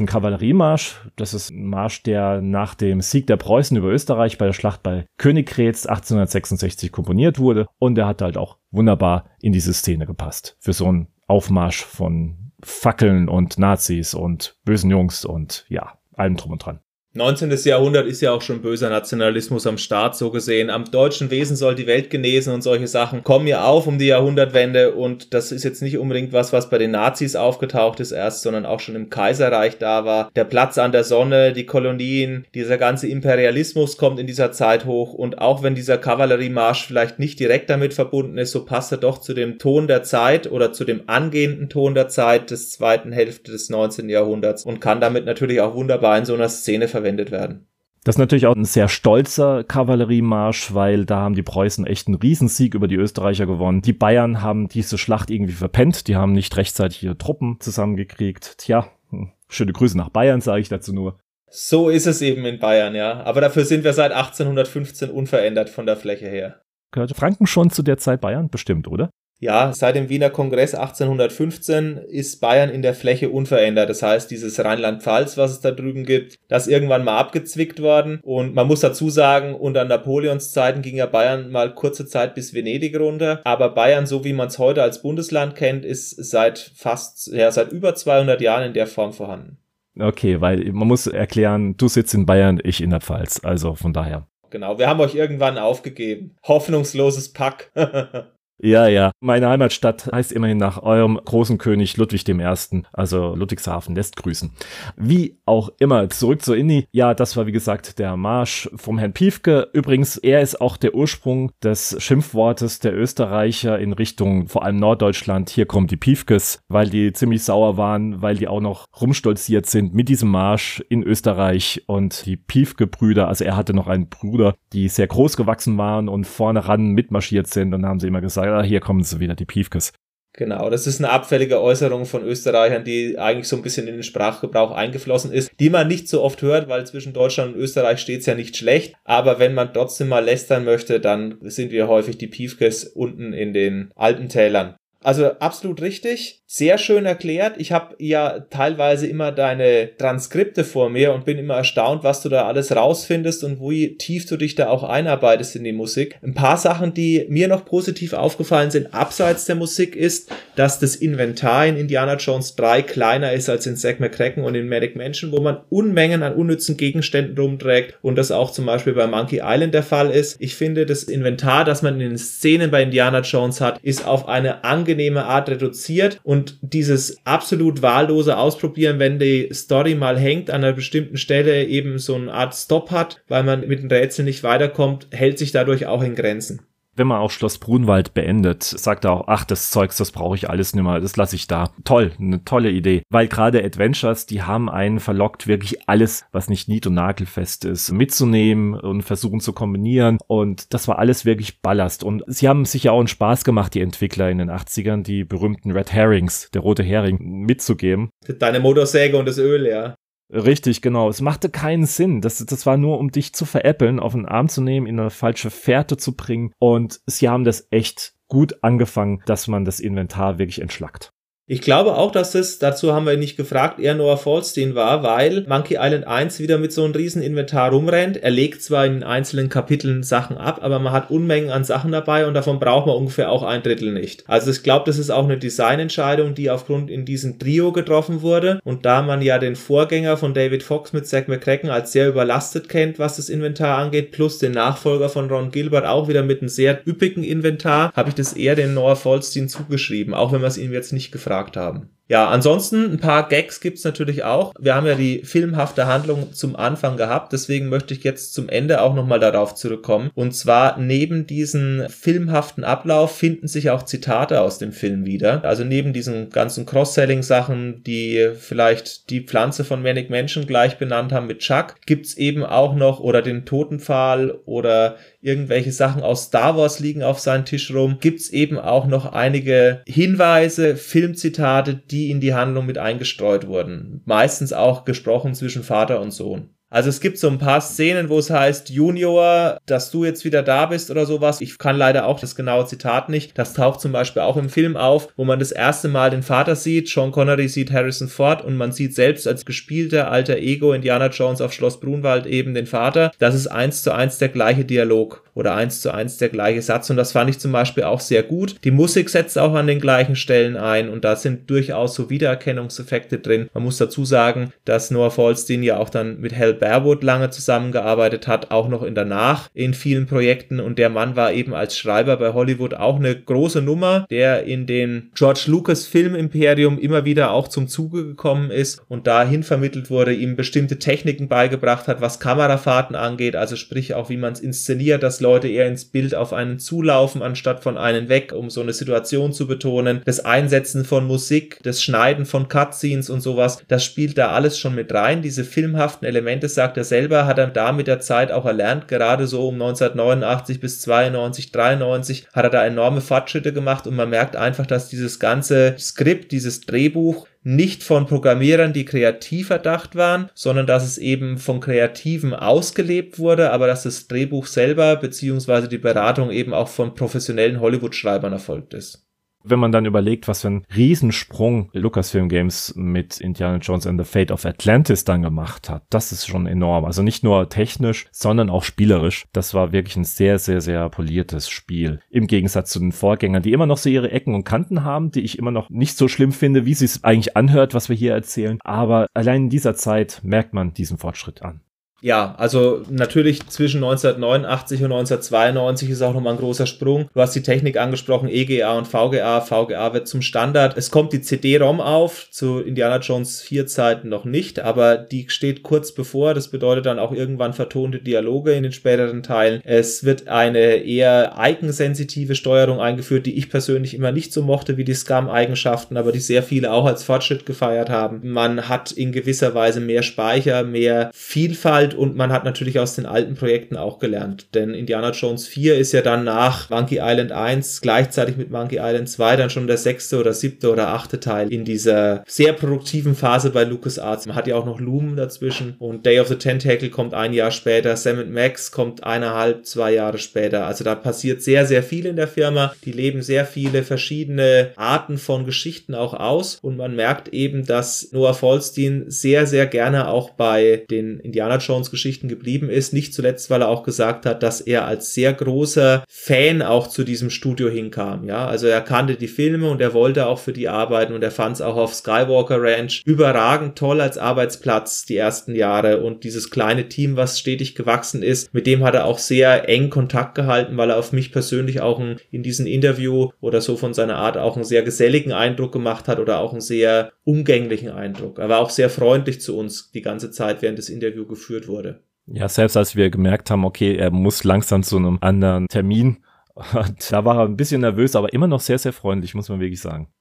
Ist ein Kavalleriemarsch. Das ist ein Marsch, der nach dem Sieg der Preußen über Österreich bei der Schlacht bei Königgrätz 1866 komponiert wurde. Und der hat halt auch wunderbar in diese Szene gepasst. Für so einen Aufmarsch von Fackeln und Nazis und bösen Jungs und ja, allem drum und dran. 19. Jahrhundert ist ja auch schon böser Nationalismus am Start, so gesehen. Am deutschen Wesen soll die Welt genesen und solche Sachen kommen ja auf um die Jahrhundertwende und das ist jetzt nicht unbedingt was, was bei den Nazis aufgetaucht ist erst, sondern auch schon im Kaiserreich da war. Der Platz an der Sonne, die Kolonien, dieser ganze Imperialismus kommt in dieser Zeit hoch und auch wenn dieser Kavalleriemarsch vielleicht nicht direkt damit verbunden ist, so passt er doch zu dem Ton der Zeit oder zu dem angehenden Ton der Zeit des zweiten Hälfte des 19. Jahrhunderts und kann damit natürlich auch wunderbar in so einer Szene verwendet werden. Das ist natürlich auch ein sehr stolzer Kavalleriemarsch, weil da haben die Preußen echt einen Riesensieg über die Österreicher gewonnen. Die Bayern haben diese Schlacht irgendwie verpennt, die haben nicht rechtzeitig ihre Truppen zusammengekriegt. Tja, hm, schöne Grüße nach Bayern, sage ich dazu nur. So ist es eben in Bayern, ja. Aber dafür sind wir seit 1815 unverändert von der Fläche her. Gehörte Franken schon zu der Zeit Bayern? Bestimmt, oder? Ja, seit dem Wiener Kongress 1815 ist Bayern in der Fläche unverändert. Das heißt, dieses Rheinland-Pfalz, was es da drüben gibt, das ist irgendwann mal abgezwickt worden. Und man muss dazu sagen, unter Napoleons Zeiten ging ja Bayern mal kurze Zeit bis Venedig runter. Aber Bayern, so wie man es heute als Bundesland kennt, ist seit fast, ja, seit über 200 Jahren in der Form vorhanden. Okay, weil man muss erklären, du sitzt in Bayern, ich in der Pfalz. Also von daher. Genau, wir haben euch irgendwann aufgegeben. Hoffnungsloses Pack. Ja, ja. Meine Heimatstadt heißt immerhin nach eurem großen König Ludwig I., also Ludwigshafen lässt grüßen. Wie auch immer, zurück zur Inni. Ja, das war wie gesagt der Marsch vom Herrn Piefke. Übrigens, er ist auch der Ursprung des Schimpfwortes der Österreicher in Richtung vor allem Norddeutschland. Hier kommen die Piefkes, weil die ziemlich sauer waren, weil die auch noch rumstolziert sind mit diesem Marsch in Österreich und die Piefke-Brüder, also er hatte noch einen Bruder, die sehr groß gewachsen waren und vorne ran mitmarschiert sind und haben sie immer gesagt, ah, hier kommen sie wieder, die Piefkes. Genau, das ist eine abfällige Äußerung von Österreichern, die eigentlich so ein bisschen in den Sprachgebrauch eingeflossen ist, die man nicht so oft hört, weil zwischen Deutschland und Österreich steht es ja nicht schlecht. Aber wenn man trotzdem mal lästern möchte, dann sind wir häufig die Piefkes unten in den Alpentälern. Also absolut richtig, sehr schön erklärt. Ich habe ja teilweise immer deine Transkripte vor mir und bin immer erstaunt, was du da alles rausfindest und wie tief du dich da auch einarbeitest in die Musik. Ein paar Sachen, die mir noch positiv aufgefallen sind, abseits der Musik, ist, dass das Inventar in Indiana Jones 3 kleiner ist als in Zack McCracken und in Manic Mansion, wo man Unmengen an unnützen Gegenständen rumträgt und das auch zum Beispiel bei Monkey Island der Fall ist. Ich finde, das Inventar, das man in den Szenen bei Indiana Jones hat, ist auf eine angenehme Art reduziert und dieses absolut wahllose Ausprobieren, wenn die Story mal hängt, an einer bestimmten Stelle eben so eine Art Stop hat, weil man mit dem Rätsel nicht weiterkommt, hält sich dadurch auch in Grenzen wenn man auch Schloss Brunwald beendet, sagt er auch, ach, das Zeugs, das brauche ich alles nicht mehr, das lasse ich da. Toll, eine tolle Idee. Weil gerade Adventures, die haben einen verlockt, wirklich alles, was nicht nied- und nagelfest ist, mitzunehmen und versuchen zu kombinieren. Und das war alles wirklich Ballast. Und sie haben sich ja auch einen Spaß gemacht, die Entwickler in den 80ern, die berühmten Red Herrings, der rote Hering, mitzugeben. Deine Motorsäge und das Öl, ja. Richtig, genau. Es machte keinen Sinn. Das, das war nur, um dich zu veräppeln, auf den Arm zu nehmen, in eine falsche Fährte zu bringen. Und sie haben das echt gut angefangen, dass man das Inventar wirklich entschlackt. Ich glaube auch, dass es, dazu haben wir nicht gefragt, eher Noah Falstein war, weil Monkey Island 1 wieder mit so einem riesen Inventar rumrennt. Er legt zwar in einzelnen Kapiteln Sachen ab, aber man hat Unmengen an Sachen dabei und davon braucht man ungefähr auch ein Drittel nicht. Also ich glaube, das ist auch eine Designentscheidung, die aufgrund in diesem Trio getroffen wurde. Und da man ja den Vorgänger von David Fox mit Zack McCracken als sehr überlastet kennt, was das Inventar angeht, plus den Nachfolger von Ron Gilbert auch wieder mit einem sehr üppigen Inventar, habe ich das eher den Noah Falstein zugeschrieben, auch wenn wir es ihm jetzt nicht gefragt gefragt haben. Ja, ansonsten ein paar Gags gibt's natürlich auch. Wir haben ja die filmhafte Handlung zum Anfang gehabt, deswegen möchte ich jetzt zum Ende auch nochmal darauf zurückkommen. Und zwar neben diesen filmhaften Ablauf finden sich auch Zitate aus dem Film wieder. Also neben diesen ganzen Cross-Selling-Sachen, die vielleicht die Pflanze von Manic Menschen gleich benannt haben mit Chuck, gibt's eben auch noch oder den Totenpfahl oder irgendwelche Sachen aus Star Wars liegen auf seinem Tisch rum, gibt's eben auch noch einige Hinweise, Filmzitate, die in die Handlung mit eingestreut wurden. Meistens auch gesprochen zwischen Vater und Sohn. Also es gibt so ein paar Szenen, wo es heißt, Junior, dass du jetzt wieder da bist oder sowas. Ich kann leider auch das genaue Zitat nicht. Das taucht zum Beispiel auch im Film auf, wo man das erste Mal den Vater sieht. Sean Connery sieht Harrison Ford und man sieht selbst als gespielter alter Ego Indiana Jones auf Schloss Brunwald eben den Vater. Das ist eins zu eins der gleiche Dialog oder eins zu eins der gleiche Satz und das fand ich zum Beispiel auch sehr gut. Die Musik setzt auch an den gleichen Stellen ein und da sind durchaus so Wiedererkennungseffekte drin. Man muss dazu sagen, dass Noah Falstein ja auch dann mit Hal Bearwood lange zusammengearbeitet hat, auch noch in danach in vielen Projekten und der Mann war eben als Schreiber bei Hollywood auch eine große Nummer, der in den George Lucas Film Imperium immer wieder auch zum Zuge gekommen ist und dahin vermittelt wurde, ihm bestimmte Techniken beigebracht hat, was Kamerafahrten angeht, also sprich auch wie man es inszeniert, dass Leute eher ins Bild auf einen zulaufen, anstatt von einen weg, um so eine Situation zu betonen. Das Einsetzen von Musik, das Schneiden von Cutscenes und sowas, das spielt da alles schon mit rein. Diese filmhaften Elemente, sagt er selber, hat er da mit der Zeit auch erlernt. Gerade so um 1989 bis 92, 93 hat er da enorme Fortschritte gemacht und man merkt einfach, dass dieses ganze Skript, dieses Drehbuch nicht von Programmierern, die kreativ erdacht waren, sondern dass es eben von Kreativen ausgelebt wurde, aber dass das Drehbuch selber beziehungsweise die Beratung eben auch von professionellen Hollywood-Schreibern erfolgt ist. Wenn man dann überlegt, was für ein Riesensprung Lucasfilm Games mit Indiana Jones and the Fate of Atlantis dann gemacht hat, das ist schon enorm. Also nicht nur technisch, sondern auch spielerisch. Das war wirklich ein sehr, sehr, sehr poliertes Spiel. Im Gegensatz zu den Vorgängern, die immer noch so ihre Ecken und Kanten haben, die ich immer noch nicht so schlimm finde, wie sie es eigentlich anhört, was wir hier erzählen. Aber allein in dieser Zeit merkt man diesen Fortschritt an. Ja, also natürlich zwischen 1989 und 1992 ist auch nochmal ein großer Sprung. Du hast die Technik angesprochen, EGA und VGA. VGA wird zum Standard. Es kommt die CD-ROM auf, zu Indiana Jones 4 Zeiten noch nicht, aber die steht kurz bevor. Das bedeutet dann auch irgendwann vertonte Dialoge in den späteren Teilen. Es wird eine eher eigensensitive Steuerung eingeführt, die ich persönlich immer nicht so mochte wie die Scum-Eigenschaften, aber die sehr viele auch als Fortschritt gefeiert haben. Man hat in gewisser Weise mehr Speicher, mehr Vielfalt gelernt und man hat natürlich aus den alten Projekten auch gelernt. Denn Indiana Jones 4 ist ja dann nach Monkey Island 1 gleichzeitig mit Monkey Island 2 dann schon der sechste oder siebte oder achte Teil in dieser sehr produktiven Phase bei LucasArts. Man hat ja auch noch Loom dazwischen und Day of the Tentacle kommt ein Jahr später, Sam Max kommt eineinhalb, zwei Jahre später. Also da passiert sehr, sehr viel in der Firma. Die leben sehr viele verschiedene Arten von Geschichten auch aus und man merkt eben, dass Noah Falstein sehr, sehr gerne auch bei den Indiana Jones Geschichten geblieben ist. Nicht zuletzt, weil er auch gesagt hat, dass er als sehr großer Fan auch zu diesem Studio hinkam. Ja, also er kannte die Filme und er wollte auch für die arbeiten und er fand es auch auf Skywalker Ranch überragend toll als Arbeitsplatz die ersten Jahre und dieses kleine Team, was stetig gewachsen ist, mit dem hat er auch sehr eng Kontakt gehalten, weil er auf mich persönlich auch ein, in diesem Interview oder so von seiner Art auch einen sehr geselligen Eindruck gemacht hat oder auch einen sehr umgänglichen Eindruck. Er war auch sehr freundlich zu uns die ganze Zeit während des Interviews geführt wurde. Ja, selbst als wir gemerkt haben, okay, er muss langsam zu einem anderen Termin, da war er ein bisschen nervös, aber immer noch sehr, sehr freundlich, muss man wirklich sagen.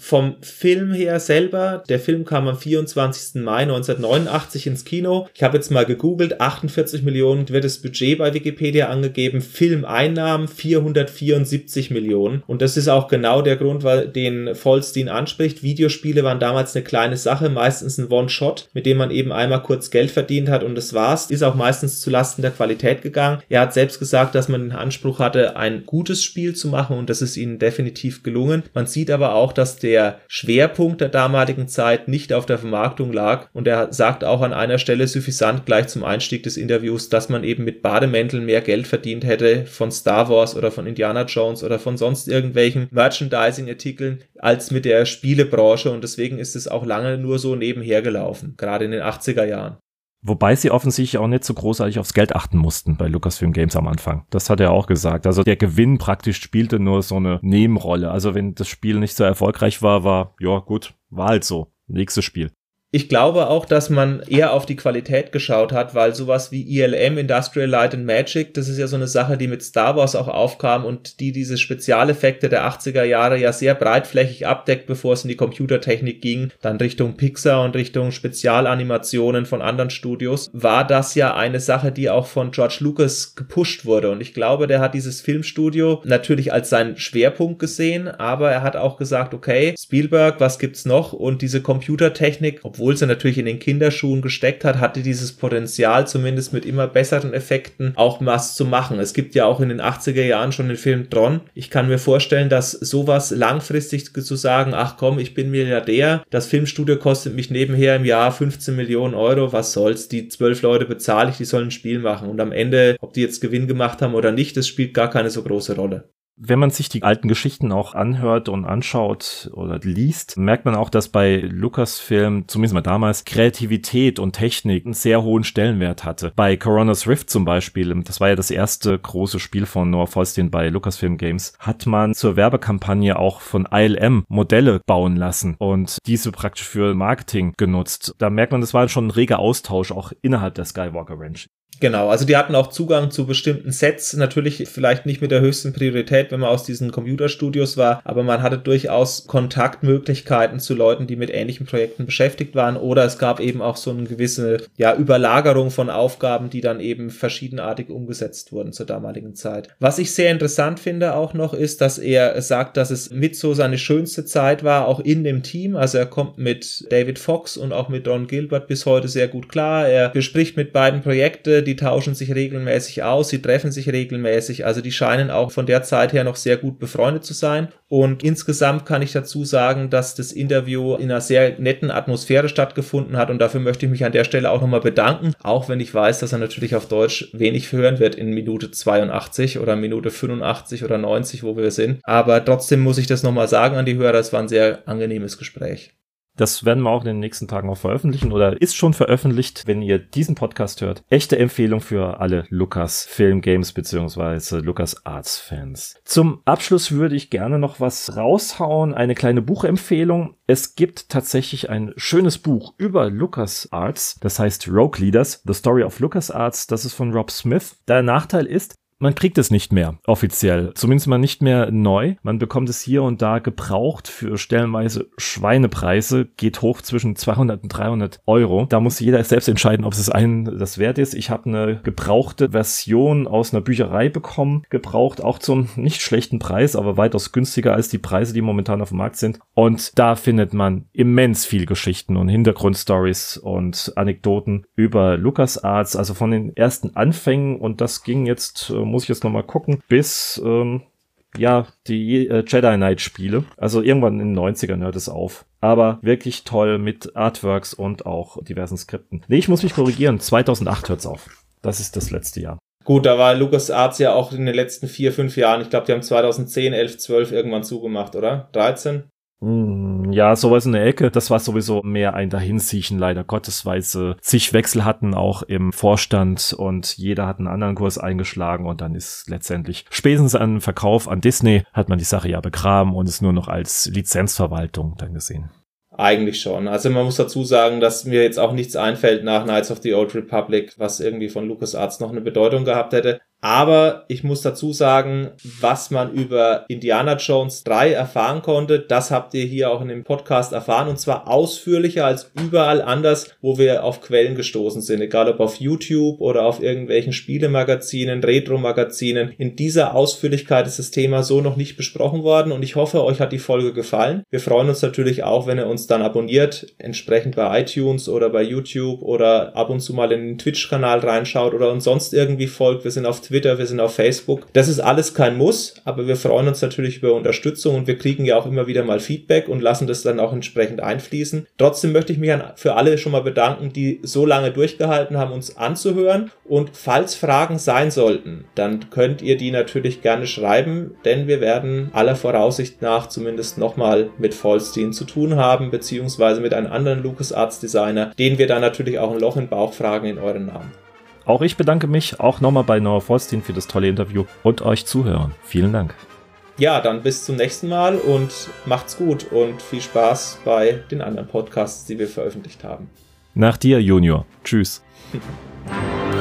Vom Film her selber, der Film kam am 24. Mai 1989 ins Kino. Ich habe jetzt mal gegoogelt, 48 Millionen wird das Budget bei Wikipedia angegeben, Filmeinnahmen 474 Millionen. Und das ist auch genau der Grund, weil den Vollstein anspricht. Videospiele waren damals eine kleine Sache, meistens ein One-Shot, mit dem man eben einmal kurz Geld verdient hat und das war's. Ist auch meistens zulasten der Qualität gegangen. Er hat selbst gesagt, dass man den Anspruch hatte, ein gutes Spiel zu machen und das ist ihnen definitiv gelungen. Man sieht aber auch, dass der der Schwerpunkt der damaligen Zeit nicht auf der Vermarktung lag. Und er sagt auch an einer Stelle suffisant gleich zum Einstieg des Interviews, dass man eben mit Bademänteln mehr Geld verdient hätte von Star Wars oder von Indiana Jones oder von sonst irgendwelchen Merchandising-Artikeln als mit der Spielebranche. Und deswegen ist es auch lange nur so nebenher gelaufen, gerade in den 80er Jahren. Wobei sie offensichtlich auch nicht so großartig aufs Geld achten mussten bei Lucasfilm Games am Anfang. Das hat er auch gesagt. Also der Gewinn praktisch spielte nur so eine Nebenrolle. Also wenn das Spiel nicht so erfolgreich war, war, ja gut, war halt so. Nächstes Spiel. Ich glaube auch, dass man eher auf die Qualität geschaut hat, weil sowas wie ILM, Industrial Light and Magic, das ist ja so eine Sache, die mit Star Wars auch aufkam und die diese Spezialeffekte der 80er Jahre ja sehr breitflächig abdeckt, bevor es in die Computertechnik ging, dann Richtung Pixar und Richtung Spezialanimationen von anderen Studios, war das ja eine Sache, die auch von George Lucas gepusht wurde. Und ich glaube, der hat dieses Filmstudio natürlich als seinen Schwerpunkt gesehen, aber er hat auch gesagt, okay, Spielberg, was gibt's noch? Und diese Computertechnik, obwohl sie natürlich in den Kinderschuhen gesteckt hat, hatte dieses Potenzial, zumindest mit immer besseren Effekten, auch was zu machen. Es gibt ja auch in den 80er Jahren schon den Film Tron. Ich kann mir vorstellen, dass sowas langfristig zu sagen, ach komm, ich bin Milliardär, das Filmstudio kostet mich nebenher im Jahr 15 Millionen Euro, was soll's, die zwölf Leute bezahle ich, die sollen ein Spiel machen. Und am Ende, ob die jetzt Gewinn gemacht haben oder nicht, das spielt gar keine so große Rolle. Wenn man sich die alten Geschichten auch anhört und anschaut oder liest, merkt man auch, dass bei Lucasfilm, zumindest mal damals, Kreativität und Technik einen sehr hohen Stellenwert hatte. Bei Corona's Rift zum Beispiel, das war ja das erste große Spiel von Noah Falstein bei Lucasfilm Games, hat man zur Werbekampagne auch von ILM Modelle bauen lassen und diese praktisch für Marketing genutzt. Da merkt man, das war schon ein reger Austausch auch innerhalb der Skywalker Ranch. Genau, also die hatten auch Zugang zu bestimmten Sets, natürlich vielleicht nicht mit der höchsten Priorität, wenn man aus diesen Computerstudios war, aber man hatte durchaus Kontaktmöglichkeiten zu Leuten, die mit ähnlichen Projekten beschäftigt waren oder es gab eben auch so eine gewisse ja, Überlagerung von Aufgaben, die dann eben verschiedenartig umgesetzt wurden zur damaligen Zeit. Was ich sehr interessant finde auch noch ist, dass er sagt, dass es mit so seine schönste Zeit war, auch in dem Team, also er kommt mit David Fox und auch mit Don Gilbert bis heute sehr gut klar, er bespricht mit beiden Projekte, die tauschen sich regelmäßig aus, sie treffen sich regelmäßig, also die scheinen auch von der Zeit her noch sehr gut befreundet zu sein. Und insgesamt kann ich dazu sagen, dass das Interview in einer sehr netten Atmosphäre stattgefunden hat und dafür möchte ich mich an der Stelle auch nochmal bedanken, auch wenn ich weiß, dass er natürlich auf Deutsch wenig hören wird in Minute 82 oder Minute 85 oder 90, wo wir sind. Aber trotzdem muss ich das nochmal sagen an die Hörer, es war ein sehr angenehmes Gespräch. Das werden wir auch in den nächsten Tagen auch veröffentlichen oder ist schon veröffentlicht, wenn ihr diesen Podcast hört. Echte Empfehlung für alle Lucas Film Games bzw. Lucas Arts Fans. Zum Abschluss würde ich gerne noch was raushauen, eine kleine Buchempfehlung. Es gibt tatsächlich ein schönes Buch über Lucas Arts, das heißt Rogue Leaders, The Story of Lucas Arts, das ist von Rob Smith. Der Nachteil ist, man kriegt es nicht mehr offiziell, zumindest mal nicht mehr neu. Man bekommt es hier und da gebraucht für stellenweise Schweinepreise, geht hoch zwischen 200 und 300 Euro. Da muss jeder selbst entscheiden, ob es einen das wert ist. Ich habe eine gebrauchte Version aus einer Bücherei bekommen, gebraucht auch zum nicht schlechten Preis, aber weitaus günstiger als die Preise, die momentan auf dem Markt sind. Und da findet man immens viel Geschichten und Hintergrundstories und Anekdoten über LucasArts, also von den ersten Anfängen und das ging jetzt äh, muss ich jetzt nochmal gucken, bis ähm, ja, die äh, Jedi Knight Spiele. Also irgendwann in den 90ern hört es auf. Aber wirklich toll mit Artworks und auch diversen Skripten. Nee, ich muss mich korrigieren. 2008 hört's auf. Das ist das letzte Jahr. Gut, da war Lucas Arts ja auch in den letzten vier, fünf Jahren. Ich glaube, die haben 2010, 11, 12 irgendwann zugemacht, oder? 13? Hm, ja, sowas in der Ecke. Das war sowieso mehr ein Dahinsiechen, leider Gottes, weil sie zig Wechsel hatten, auch im Vorstand und jeder hat einen anderen Kurs eingeschlagen und dann ist letztendlich spätestens an Verkauf an Disney hat man die Sache ja begraben und ist nur noch als Lizenzverwaltung dann gesehen. Eigentlich schon. Also man muss dazu sagen, dass mir jetzt auch nichts einfällt nach Knights of the Old Republic, was irgendwie von LucasArts noch eine Bedeutung gehabt hätte. Aber ich muss dazu sagen, was man über Indiana Jones 3 erfahren konnte, das habt ihr hier auch in dem Podcast erfahren und zwar ausführlicher als überall anders, wo wir auf Quellen gestoßen sind, egal ob auf YouTube oder auf irgendwelchen Spielemagazinen, Retro-Magazinen. In dieser Ausführlichkeit ist das Thema so noch nicht besprochen worden und ich hoffe, euch hat die Folge gefallen. Wir freuen uns natürlich auch, wenn ihr uns dann abonniert, entsprechend bei iTunes oder bei YouTube oder ab und zu mal in den Twitch-Kanal reinschaut oder uns sonst irgendwie folgt. Wir sind auf Twitter, wir sind auf Facebook. Das ist alles kein Muss, aber wir freuen uns natürlich über Unterstützung und wir kriegen ja auch immer wieder mal Feedback und lassen das dann auch entsprechend einfließen. Trotzdem möchte ich mich an, für alle schon mal bedanken, die so lange durchgehalten haben, uns anzuhören. Und falls Fragen sein sollten, dann könnt ihr die natürlich gerne schreiben, denn wir werden aller Voraussicht nach zumindest nochmal mit Vollstein zu tun haben, beziehungsweise mit einem anderen LucasArts Designer, den wir dann natürlich auch ein Loch in Bauch fragen in euren Namen. Auch ich bedanke mich auch nochmal bei Noah Vollstein für das tolle Interview und euch zuhören. Vielen Dank. Ja, dann bis zum nächsten Mal und macht's gut und viel Spaß bei den anderen Podcasts, die wir veröffentlicht haben. Nach dir, Junior. Tschüss.